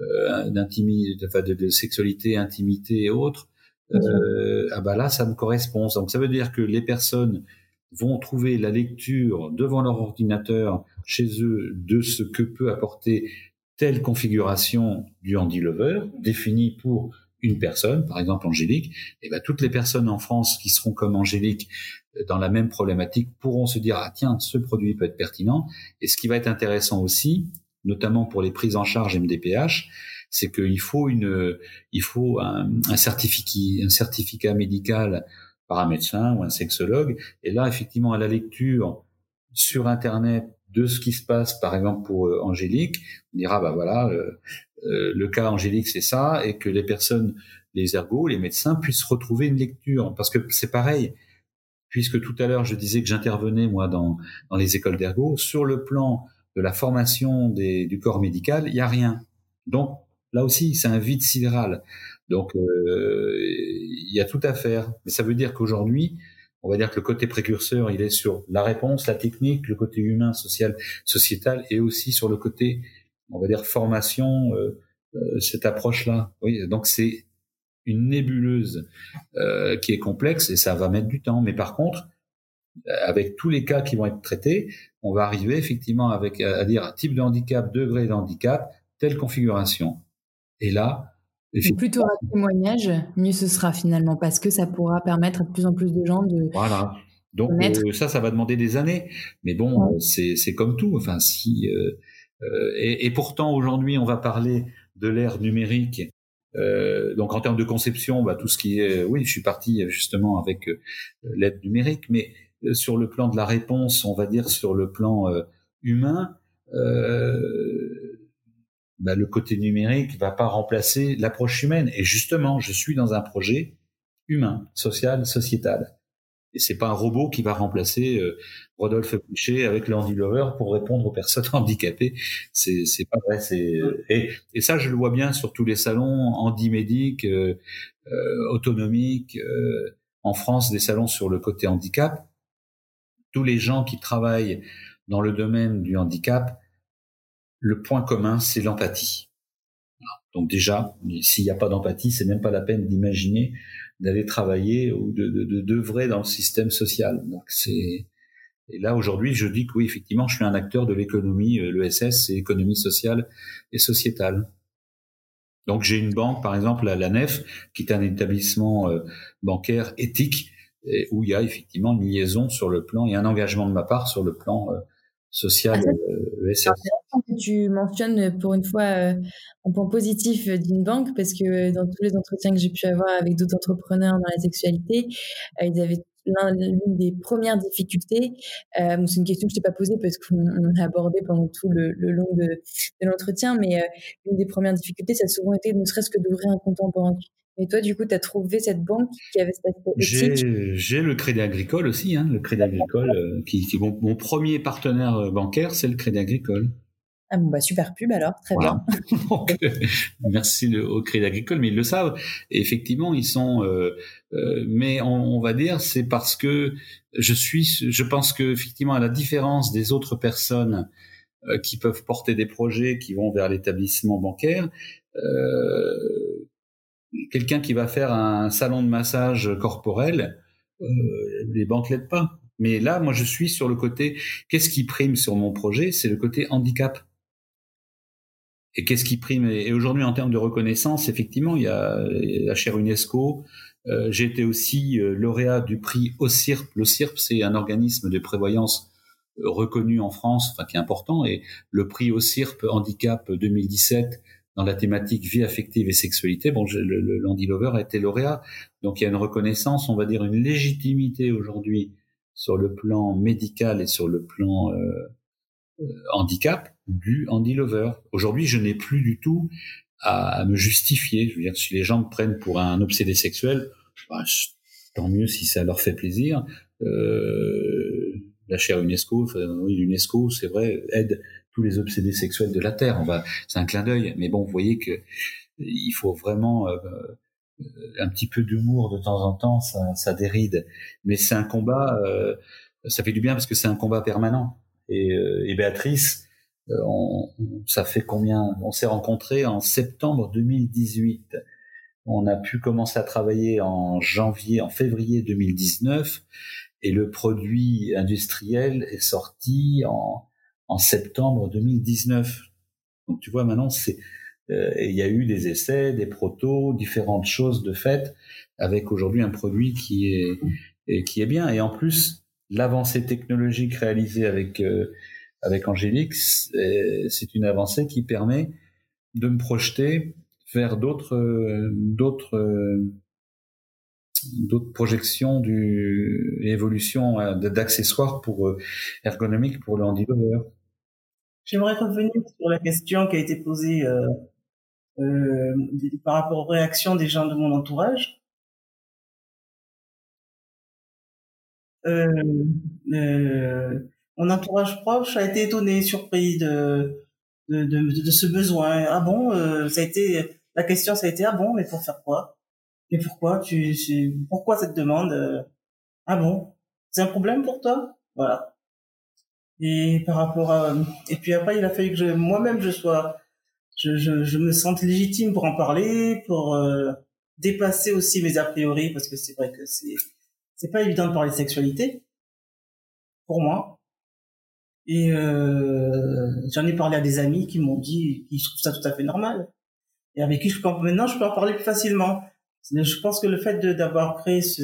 euh d'intimité, enfin de, de, sexualité, intimité et autres. Euh, ah bah là ça me correspond. Donc ça veut dire que les personnes vont trouver la lecture devant leur ordinateur chez eux de ce que peut apporter telle configuration du handy lover définie pour une personne, par exemple Angélique, et ben toutes les personnes en France qui seront comme Angélique euh, dans la même problématique pourront se dire ah tiens ce produit peut être pertinent. Et ce qui va être intéressant aussi, notamment pour les prises en charge MDPH, c'est qu'il faut une, il faut un, un, certificat, un certificat médical par un médecin ou un sexologue. Et là effectivement à la lecture sur internet de ce qui se passe, par exemple pour euh, Angélique, on dira bah voilà, euh, euh, le cas Angélique c'est ça, et que les personnes, les ergots, les médecins puissent retrouver une lecture, parce que c'est pareil. Puisque tout à l'heure je disais que j'intervenais moi dans dans les écoles d'ergo, sur le plan de la formation des, du corps médical, il y a rien. Donc là aussi c'est un vide sidéral. Donc il y a tout à faire. Mais ça veut dire qu'aujourd'hui on va dire que le côté précurseur, il est sur la réponse, la technique, le côté humain, social, sociétal, et aussi sur le côté, on va dire, formation, euh, euh, cette approche-là. Oui, donc c'est une nébuleuse euh, qui est complexe et ça va mettre du temps. Mais par contre, avec tous les cas qui vont être traités, on va arriver effectivement avec à dire type de handicap, degré de handicap, telle configuration. Et là, auras de témoignages, mieux ce sera finalement, parce que ça pourra permettre à de plus en plus de gens de. Voilà. Donc euh, ça, ça va demander des années. Mais bon, c'est c'est comme tout. Enfin, si euh, euh, et, et, pourtant aujourd'hui, on va parler de l'ère numérique. Euh, donc en termes de conception, bah, tout ce qui est, oui, je suis parti justement avec l'aide numérique, mais sur le plan de la réponse, on va dire sur le plan humain. Euh, bah, le côté numérique va pas remplacer l'approche humaine. Et justement, je suis dans un projet humain, social, sociétal. Et c'est pas un robot qui va remplacer euh, Rodolphe Boucher avec le Handy Lover pour répondre aux personnes handicapées. C'est c'est pas vrai. C'est et, et ça je le vois bien sur tous les salons handimédiques, euh, euh, autonomiques euh, en France, des salons sur le côté handicap. Tous les gens qui travaillent dans le domaine du handicap le point commun, c'est l'empathie. Donc déjà, s'il n'y a pas d'empathie, c'est même pas la peine d'imaginer d'aller travailler ou de d'œuvrer de, dans le système social. Donc c'est et là aujourd'hui, je dis que oui, effectivement, je suis un acteur de l'économie. Euh, L'ESS, c'est économie sociale et sociétale. Donc j'ai une banque, par exemple, la, la NEF, qui est un établissement euh, bancaire éthique, et où il y a effectivement une liaison sur le plan et un engagement de ma part sur le plan euh, social ah, ESS que tu mentionnes pour une fois euh, un point positif d'une banque parce que dans tous les entretiens que j'ai pu avoir avec d'autres entrepreneurs dans la sexualité, euh, ils avaient l'une des premières difficultés, euh, c'est une question que je t'ai pas posée parce qu'on a abordé pendant tout le, long de, de l'entretien, mais euh, une des premières difficultés, ça a souvent été ne serait-ce que d'ouvrir un compte en banque. Et toi, du coup, tu as trouvé cette banque qui avait cette aspect J'ai le Crédit Agricole aussi, hein, le Crédit Agricole, qui, qui mon, mon, premier partenaire bancaire, c'est le Crédit Agricole. Ah bon, bah super pub alors, très bien. Donc, euh, merci au Crédit Agricole, mais ils le savent. Et effectivement, ils sont. Euh, euh, mais on, on, va dire, c'est parce que je suis. Je pense que effectivement, à la différence des autres personnes euh, qui peuvent porter des projets qui vont vers l'établissement bancaire, euh, quelqu'un qui va faire un salon de massage corporel, les banques l'aident pas. Mais là, moi, je suis sur le côté. Qu'est-ce qui prime sur mon projet? C'est le côté handicap et qu'est-ce qui prime? Et aujourd'hui, en termes de reconnaissance, effectivement, il y a la chaire UNESCO. Euh, J'ai été aussi euh, lauréat du prix OCIRP. L'OCIRP, c'est un organisme de prévoyance euh, reconnu en France, enfin qui est important, et le prix OCIRP Handicap 2017 dans la thématique vie affective et sexualité. Bon, je, le, le Landy Lover a été lauréat, donc il y a une reconnaissance, on va dire une légitimité aujourd'hui sur le plan médical et sur le plan euh, euh, handicap du Andy Lover. Aujourd'hui, je n'ai plus du tout à, me justifier. Je veux dire, si les gens me prennent pour un obsédé sexuel, bah, tant mieux si ça leur fait plaisir. Euh, la chaire UNESCO, oui, l'UNESCO, c'est vrai, aide tous les obsédés sexuels de la Terre. On va, c'est un clin d'œil, mais bon, vous voyez que il faut vraiment euh, un petit peu d'humour de temps en temps, ça, ça déride. Mais c'est un combat, euh, ça fait du bien parce que c'est un combat permanent. Et, euh, et Béatrice, euh, on, ça fait combien? On s'est rencontrés en septembre 2018. On a pu commencer à travailler en janvier, en février 2019, et le produit industriel est sorti en, en septembre 2019. Donc tu vois maintenant, c'est euh, il y a eu des essais, des protos, différentes choses de fait, avec aujourd'hui un produit qui est qui est bien. Et en plus, l'avancée technologique réalisée avec euh, avec Angélique, c'est une avancée qui permet de me projeter vers d'autres d'autres d'autres projections du évolution euh, d'accessoires pour euh, ergonomiques pour le handicap. J'aimerais revenir sur la question qui a été posée euh, par rapport aux réactions des gens de mon entourage. Mon entourage proche a été étonné, surpris de de, de, ce besoin. Ah bon, ça a été la question, ça a été ah bon, mais pour faire quoi? Et pourquoi tu, pourquoi cette demande euh, Ah bon, c'est un problème pour toi? Voilà. Et par rapport à et puis après, il a fallu que moi-même je sois je, je, je, me sente légitime pour en parler, pour euh, dépasser aussi mes a priori, parce que c'est vrai que c'est c'est pas évident de parler de sexualité pour moi. Et euh, j'en ai parlé à des amis qui m'ont dit qu'ils trouvent ça tout à fait normal et avec qui je peux maintenant je peux en parler plus facilement. Je pense que le fait d'avoir créé ce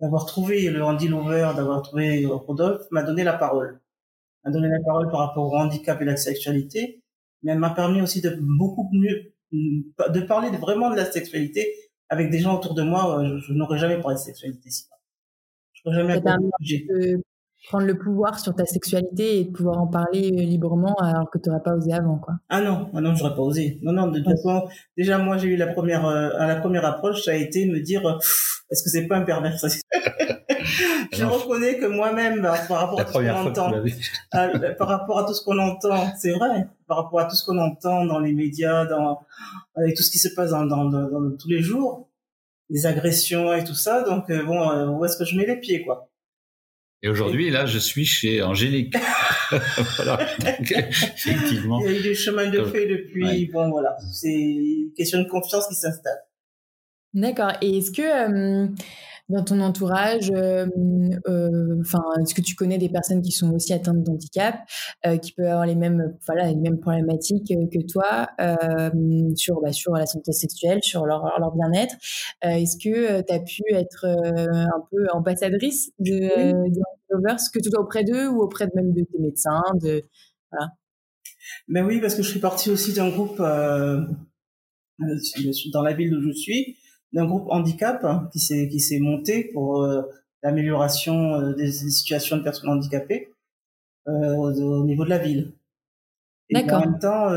d'avoir trouvé le Andy Lover, d'avoir trouvé Rodolphe m'a donné la parole. M'a donné la parole par rapport au handicap et la sexualité, mais elle m'a permis aussi de beaucoup mieux de parler vraiment de la sexualité avec des gens autour de moi, euh, je, n'aurais jamais parlé de sexualité sinon. Je n'aurais jamais de prendre le pouvoir sur ta sexualité et de pouvoir en parler euh, librement alors que tu n'aurais pas osé avant, quoi. Ah non, ah non, j'aurais pas osé. Non, non, de toute façon, déjà moi j'ai eu la première, euh, à la première approche, ça a été me dire, est-ce que c'est pas un pervers Je reconnais que moi-même, bah, par rapport à tout ce qu'on entend, par rapport à tout ce qu'on entend, c'est vrai, par rapport à tout ce qu'on entend dans les médias, dans avec tout ce qui se passe dans, dans, dans, tous les jours, les agressions et tout ça. Donc euh, bon, euh, où est-ce que je mets les pieds, quoi? Et aujourd'hui, là, je suis chez Angélique. voilà. effectivement. Il y a eu des chemins de fait depuis. Bon, voilà. C'est une question de confiance qui s'installe. D'accord. Et est-ce que dans ton entourage, euh, euh, enfin, est-ce que tu connais des personnes qui sont aussi atteintes d'handicap, euh, qui peuvent avoir les mêmes, voilà, les mêmes problématiques que toi sur, bah, sur la santé sexuelle, sur leur, leur bien-être? Est-ce que tu as pu être un peu ambassadrice de, oui. de que tu sois auprès d'eux ou auprès de même de tes médecins, de voilà? Ben oui, parce que je suis partie aussi d'un groupe dans la ville où je suis d'un groupe handicap hein, qui s'est qui s'est monté pour euh, l'amélioration euh, des, situations de personnes handicapées euh, au, niveau de la ville. Et en même temps,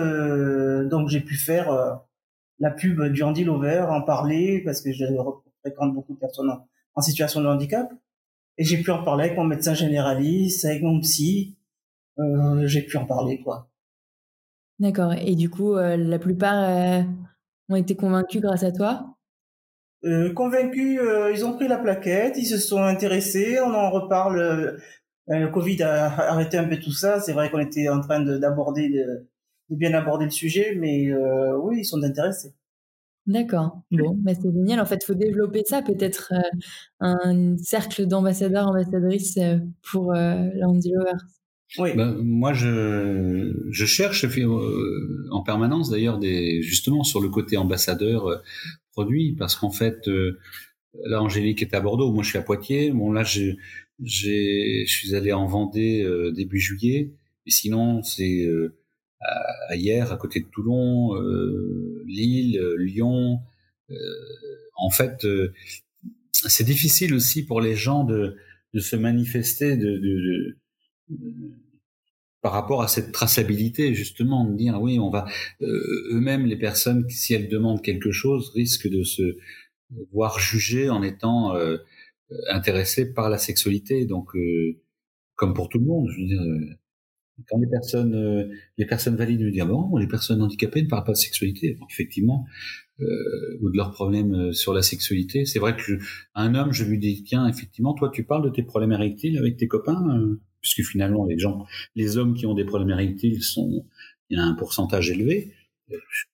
donc j'ai pu faire la pub du Handy Lover, en parler parce que je fréquente beaucoup de personnes en, situation de handicap. Et j'ai pu en parler avec mon médecin généraliste, avec mon psy. j'ai pu en parler, quoi. D'accord. Et du coup, la plupart ont été convaincus grâce à toi? Euh, convaincus, euh, ils ont pris la plaquette, ils se sont intéressés, on en reparle. Euh, le Covid a arrêté un peu tout ça. C'est vrai qu'on était en train d'aborder, de, de, bien aborder le sujet, mais oui, ils sont intéressés. D'accord. Bon, bah c'est génial. En fait, il faut développer ça, peut-être un cercle d'ambassadeurs, ambassadrices pour euh, Landy Lovers. Oui. Ben, moi, je, je cherche euh, en permanence d'ailleurs des justement sur le côté ambassadeur euh, parce qu'en fait euh, là Angélique est à Bordeaux, moi je suis à Poitiers. Bon là j'ai je suis allé en Vendée début juillet, et sinon c'est à, hier à côté de Toulon, Lille, Lyon. en fait, c'est difficile aussi pour les gens de de se manifester de, de, de par rapport à cette traçabilité justement de dire oui on va euh, eux-mêmes les personnes si elles demandent quelque chose risquent de se voir jugées en étant euh, intéressées par la sexualité. Donc euh, comme pour tout le monde je veux dire quand les personnes les personnes valides me disent ah bon les personnes handicapées ne parlent pas de sexualité. Effectivement ou de leurs problèmes sur la sexualité. C'est vrai que un homme je lui dis tiens effectivement toi tu parles de tes problèmes érectiles avec tes copains puisque finalement les gens, les hommes qui ont des problèmes érectiles sont, il y a un pourcentage élevé.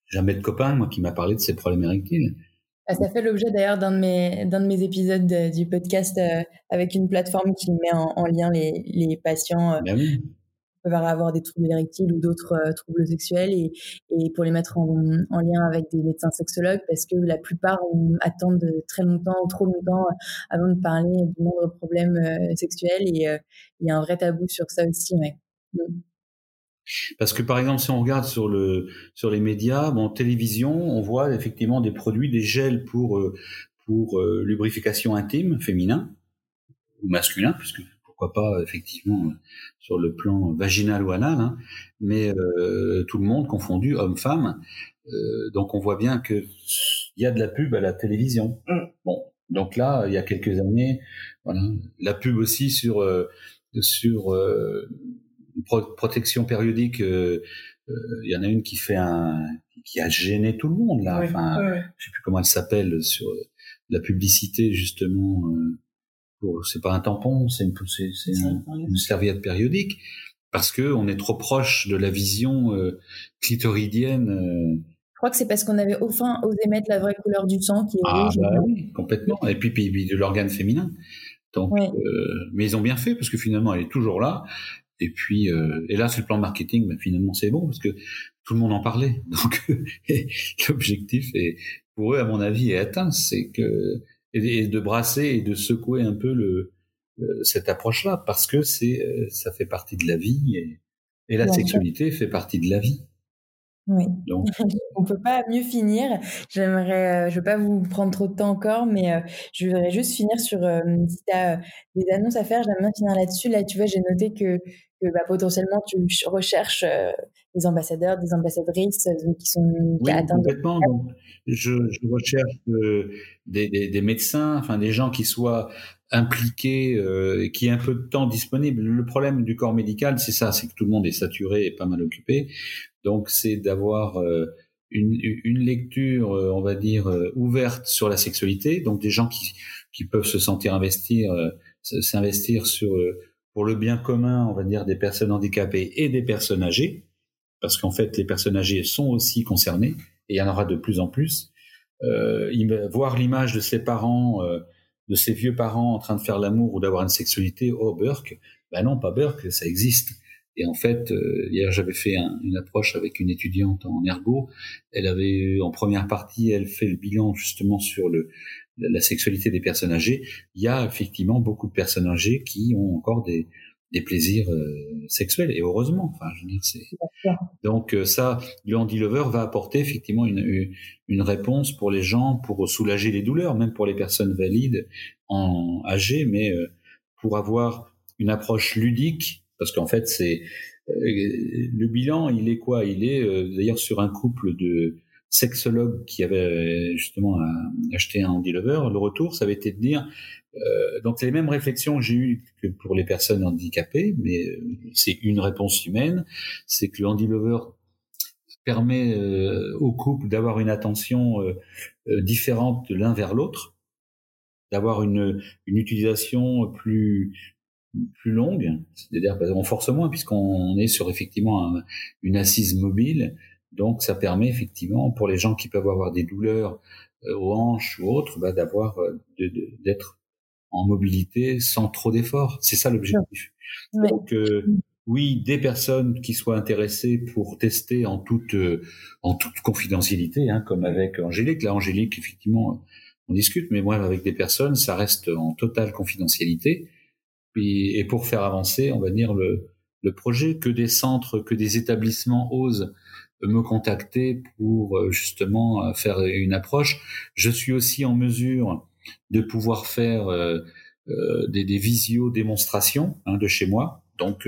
Jamais de copain, moi, qui m'a parlé de ces problèmes érectiles. Ah, ça fait l'objet d'ailleurs d'un de mes d'un de mes épisodes du podcast euh, avec une plateforme qui met en, lien les, les patients euh, ben oui peuvent avoir des troubles érectiles ou d'autres euh, troubles sexuels et, et, pour les mettre en, en, lien avec des médecins sexologues parce que la plupart attendent très longtemps ou trop longtemps avant de parler du moindre problème euh, sexuel et euh, il y a un vrai tabou sur ça aussi. Ouais. Mm. Parce que par exemple, si on regarde sur le sur les médias, bon, télévision, on voit effectivement des produits, des gels pour pour lubrification intime féminin ou masculin, puisque pas effectivement sur le plan vaginal ou anal, hein, mais euh, tout le monde confondu, homme-femme. Euh, donc on voit bien que il y a de la pub à la télévision. Mm. Bon, donc là, il y a quelques années, voilà, la pub aussi sur euh, sur protection périodique. Il y en a une qui fait un qui a gêné tout le monde là. enfin, je sais plus comment elle s'appelle sur la publicité justement c'est pas un tampon, c'est une, une, serviette périodique, parce que on est trop proche de la vision euh, clitoridienne. Euh. Je crois que c'est parce qu'on avait enfin osé mettre la vraie couleur du sang qui est ah, rouge. Bah oui, complètement. Et puis, puis, de l'organe féminin. Donc, euh, mais ils ont bien fait parce que finalement, elle est toujours là. Et puis, et là, sur le plan marketing, bah, finalement, c'est bon parce que tout le monde en parlait. Donc, l'objectif est, pour eux, à mon avis, est atteint. C'est que et, de brasser et de secouer un peu le, cette approche-là parce que c'est euh, ça fait partie de la vie et, et la sexualité fait partie de la vie. Oui. Donc, on peut pas mieux finir. J'aimerais, euh, je vais pas vous prendre trop de temps encore, mais euh, je voudrais juste finir sur si tu as des annonces à faire. J'aime bien finir là-dessus. Là, tu vois, j'ai noté que, que bah, potentiellement tu recherches des ambassadeurs, des ambassadrices qui sont oui, complètement. je, je, recherche des, des, des, médecins, enfin des gens qui soient impliqués, euh, qui aient un peu de temps disponible. Le problème du corps médical, c'est ça, c'est que tout le monde est saturé et pas mal occupé. Donc, c'est d'avoir euh, une, une, lecture, euh, on va dire, euh, ouverte sur la sexualité. Donc, des gens qui, qui peuvent se sentir investir, s'investir sur pour le bien commun, on va dire, des personnes handicapées et des personnes âgées, parce qu'en fait, les personnes âgées sont aussi concernées, et il y en aura de plus en plus. Euh, voir l'image de ses parents, euh, de ses vieux parents en train de faire l'amour ou d'avoir une sexualité, oh Burke, ben non, pas Burke, ça existe. Et en fait, euh, hier j'avais fait une approche avec une étudiante en ergo. Elle avait en première partie, elle fait le bilan justement sur le, la sexualité des personnes âgées. Il y a effectivement beaucoup de personnes âgées qui ont encore des, des plaisirs euh, sexuels et heureusement enfin je veux dire c'est donc euh, ça le Handy Lover va apporter effectivement une, une réponse pour les gens pour soulager les douleurs même pour les personnes valides en âgées mais euh, pour avoir une approche ludique parce qu'en fait c'est le bilan il est quoi? Il est d'ailleurs sur un couple de sexologues qui avait justement acheté un Handy Lover le retour ça avait été de dire euh, donc les mêmes réflexions que j'ai eues que pour les personnes handicapées, mais euh, c'est une réponse humaine. C'est que le Handy Lover permet euh, au couple d'avoir une attention différente l'un vers l'autre, d'avoir une utilisation plus plus longue, c'est-à-dire on force moins puisqu'on est sur effectivement une assise mobile, donc ça permet effectivement pour les gens qui peuvent avoir des douleurs aux hanches ou autres, bah, d'avoir d'être en mobilité sans trop d'efforts. C'est ça l'objectif. Donc, euh, oui, des personnes qui soient intéressées pour tester en toute en toute confidentialité, hein, comme avec Angélique. Là, Angélique, effectivement, on discute, mais moi, avec des personnes, ça reste en totale confidentialité. Et pour faire avancer, on va dire le le projet, que des centres, que des établissements osent me contacter pour euh, justement euh, faire une approche. Je suis aussi en mesure de pouvoir faire euh, des, des visio démonstrations hein, de chez moi. Donc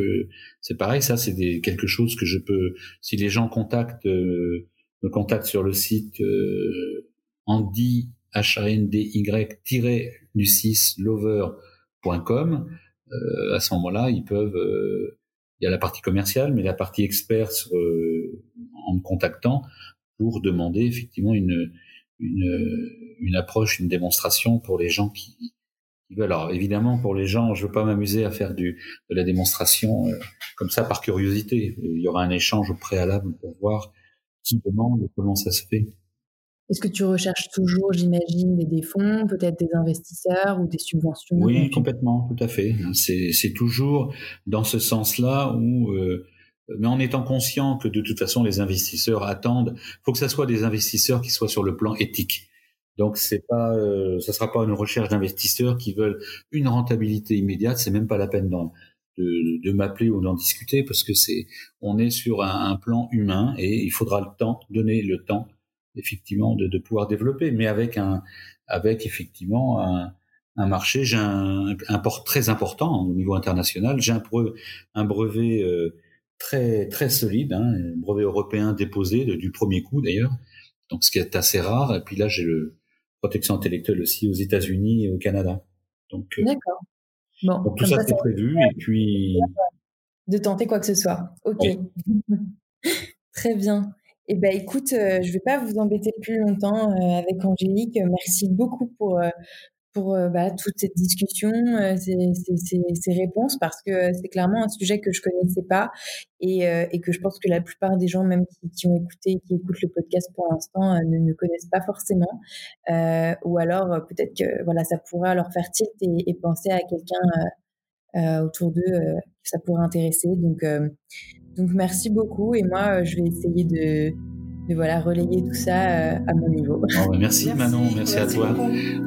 c'est pareil, ça c'est quelque chose que je peux. Si les gens contactent, me contactent sur le site Andy h a n d y du 6 lover.com, à ce moment-là, ils peuvent il y a la partie commerciale, mais la partie expert euh, en me contactant pour demander effectivement une, une, une approche, une démonstration pour les gens qui. Alors évidemment, pour les gens, je veux pas m'amuser à faire du, de la démonstration euh, comme ça par curiosité. Il y aura un échange au préalable pour voir qui demande et comment ça se fait. Est-ce que tu recherches toujours, j'imagine, des, fonds, peut-être des investisseurs ou des subventions? Oui, complètement, tout à fait. C'est toujours dans ce sens-là euh, mais en étant conscient que de toute façon les investisseurs attendent, faut que ça soit des investisseurs qui soient sur le plan éthique. Donc c'est pas, euh, ça sera pas une recherche d'investisseurs qui veulent une rentabilité immédiate. C'est même pas la peine de, de m'appeler ou d'en discuter parce que c'est, on est sur un, un plan humain et il faudra le temps, donner le temps effectivement de, de, pouvoir développer, mais avec un avec effectivement un, un marché, j'ai un, un, port très important au niveau international. J'ai un, brevet, un brevet euh, très très solide, hein, un brevet européen déposé de, du premier coup d'ailleurs, donc ce qui est assez rare. Et puis là, j'ai le protection intellectuelle aussi aux États-Unis et au Canada. Donc, euh, d'accord. Bon, donc tout ça, c'est prévu et puis de tenter quoi que ce soit. Ok. Très bien. Eh ben, écoute, euh, je vais pas vous embêter plus longtemps euh, avec Angélique. Merci beaucoup pour euh, pour bah, toute cette discussion, ces, ces, ces, réponses, parce que c'est clairement un sujet que je connaissais pas et, et, que je pense que la plupart des gens, même qui, qui ont écouté, qui écoutent le podcast pour l'instant, ne, ne, connaissent pas forcément. ou alors peut-être que voilà, ça pourra leur faire tilt et, et penser à quelqu'un autour d'eux que ça pourrait intéresser. Donc donc merci beaucoup et moi euh, je vais essayer de, de voilà relayer tout ça euh, à mon niveau. Oh, merci, Manon, merci, à toi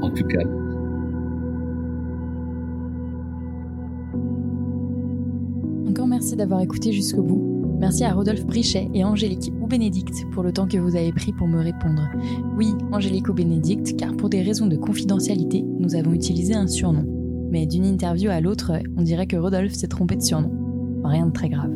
en tout cas. Encore merci d'avoir écouté jusqu'au bout. Merci à Rodolphe Brichet et Angélique ou Bénédicte pour le temps que vous avez pris pour me répondre. Oui, Angélique ou Bénédicte, car pour des raisons de confidentialité, nous avons utilisé un surnom. Mais d'une interview à l'autre, on dirait que Rodolphe s'est trompé de surnom rien de très grave.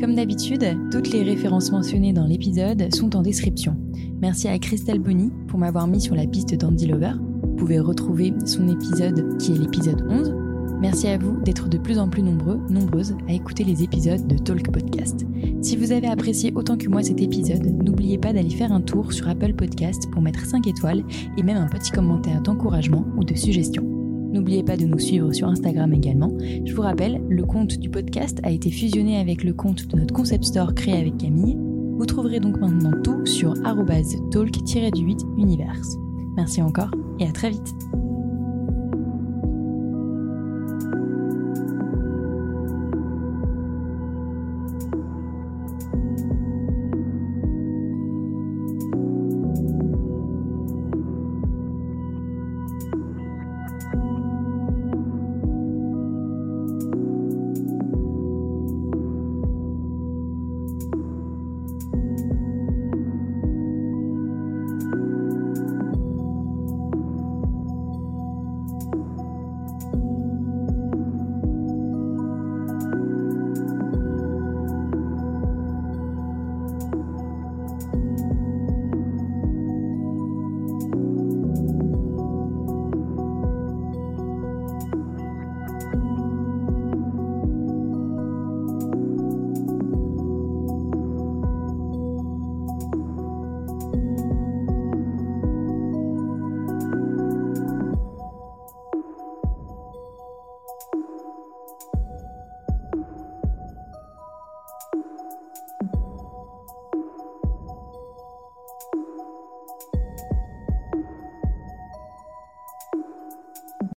Comme d'habitude, toutes les références mentionnées dans l'épisode sont en description. Merci à Christelle Bonny pour m'avoir mis sur la piste d'Andy Lover. Vous pouvez retrouver son épisode qui est l'épisode 11. Merci à vous d'être de plus en plus nombreux, nombreuses à écouter les épisodes de Talk Podcast. Si vous avez apprécié autant que moi cet épisode, n'oubliez pas d'aller faire un tour sur Apple Podcast pour mettre 5 étoiles et même un petit commentaire d'encouragement ou de suggestion. N'oubliez pas de nous suivre sur Instagram également. Je vous rappelle, le compte du podcast a été fusionné avec le compte de notre concept store créé avec Camille. Vous trouverez donc maintenant tout sur talk-du-8 universe. Merci encore et à très vite.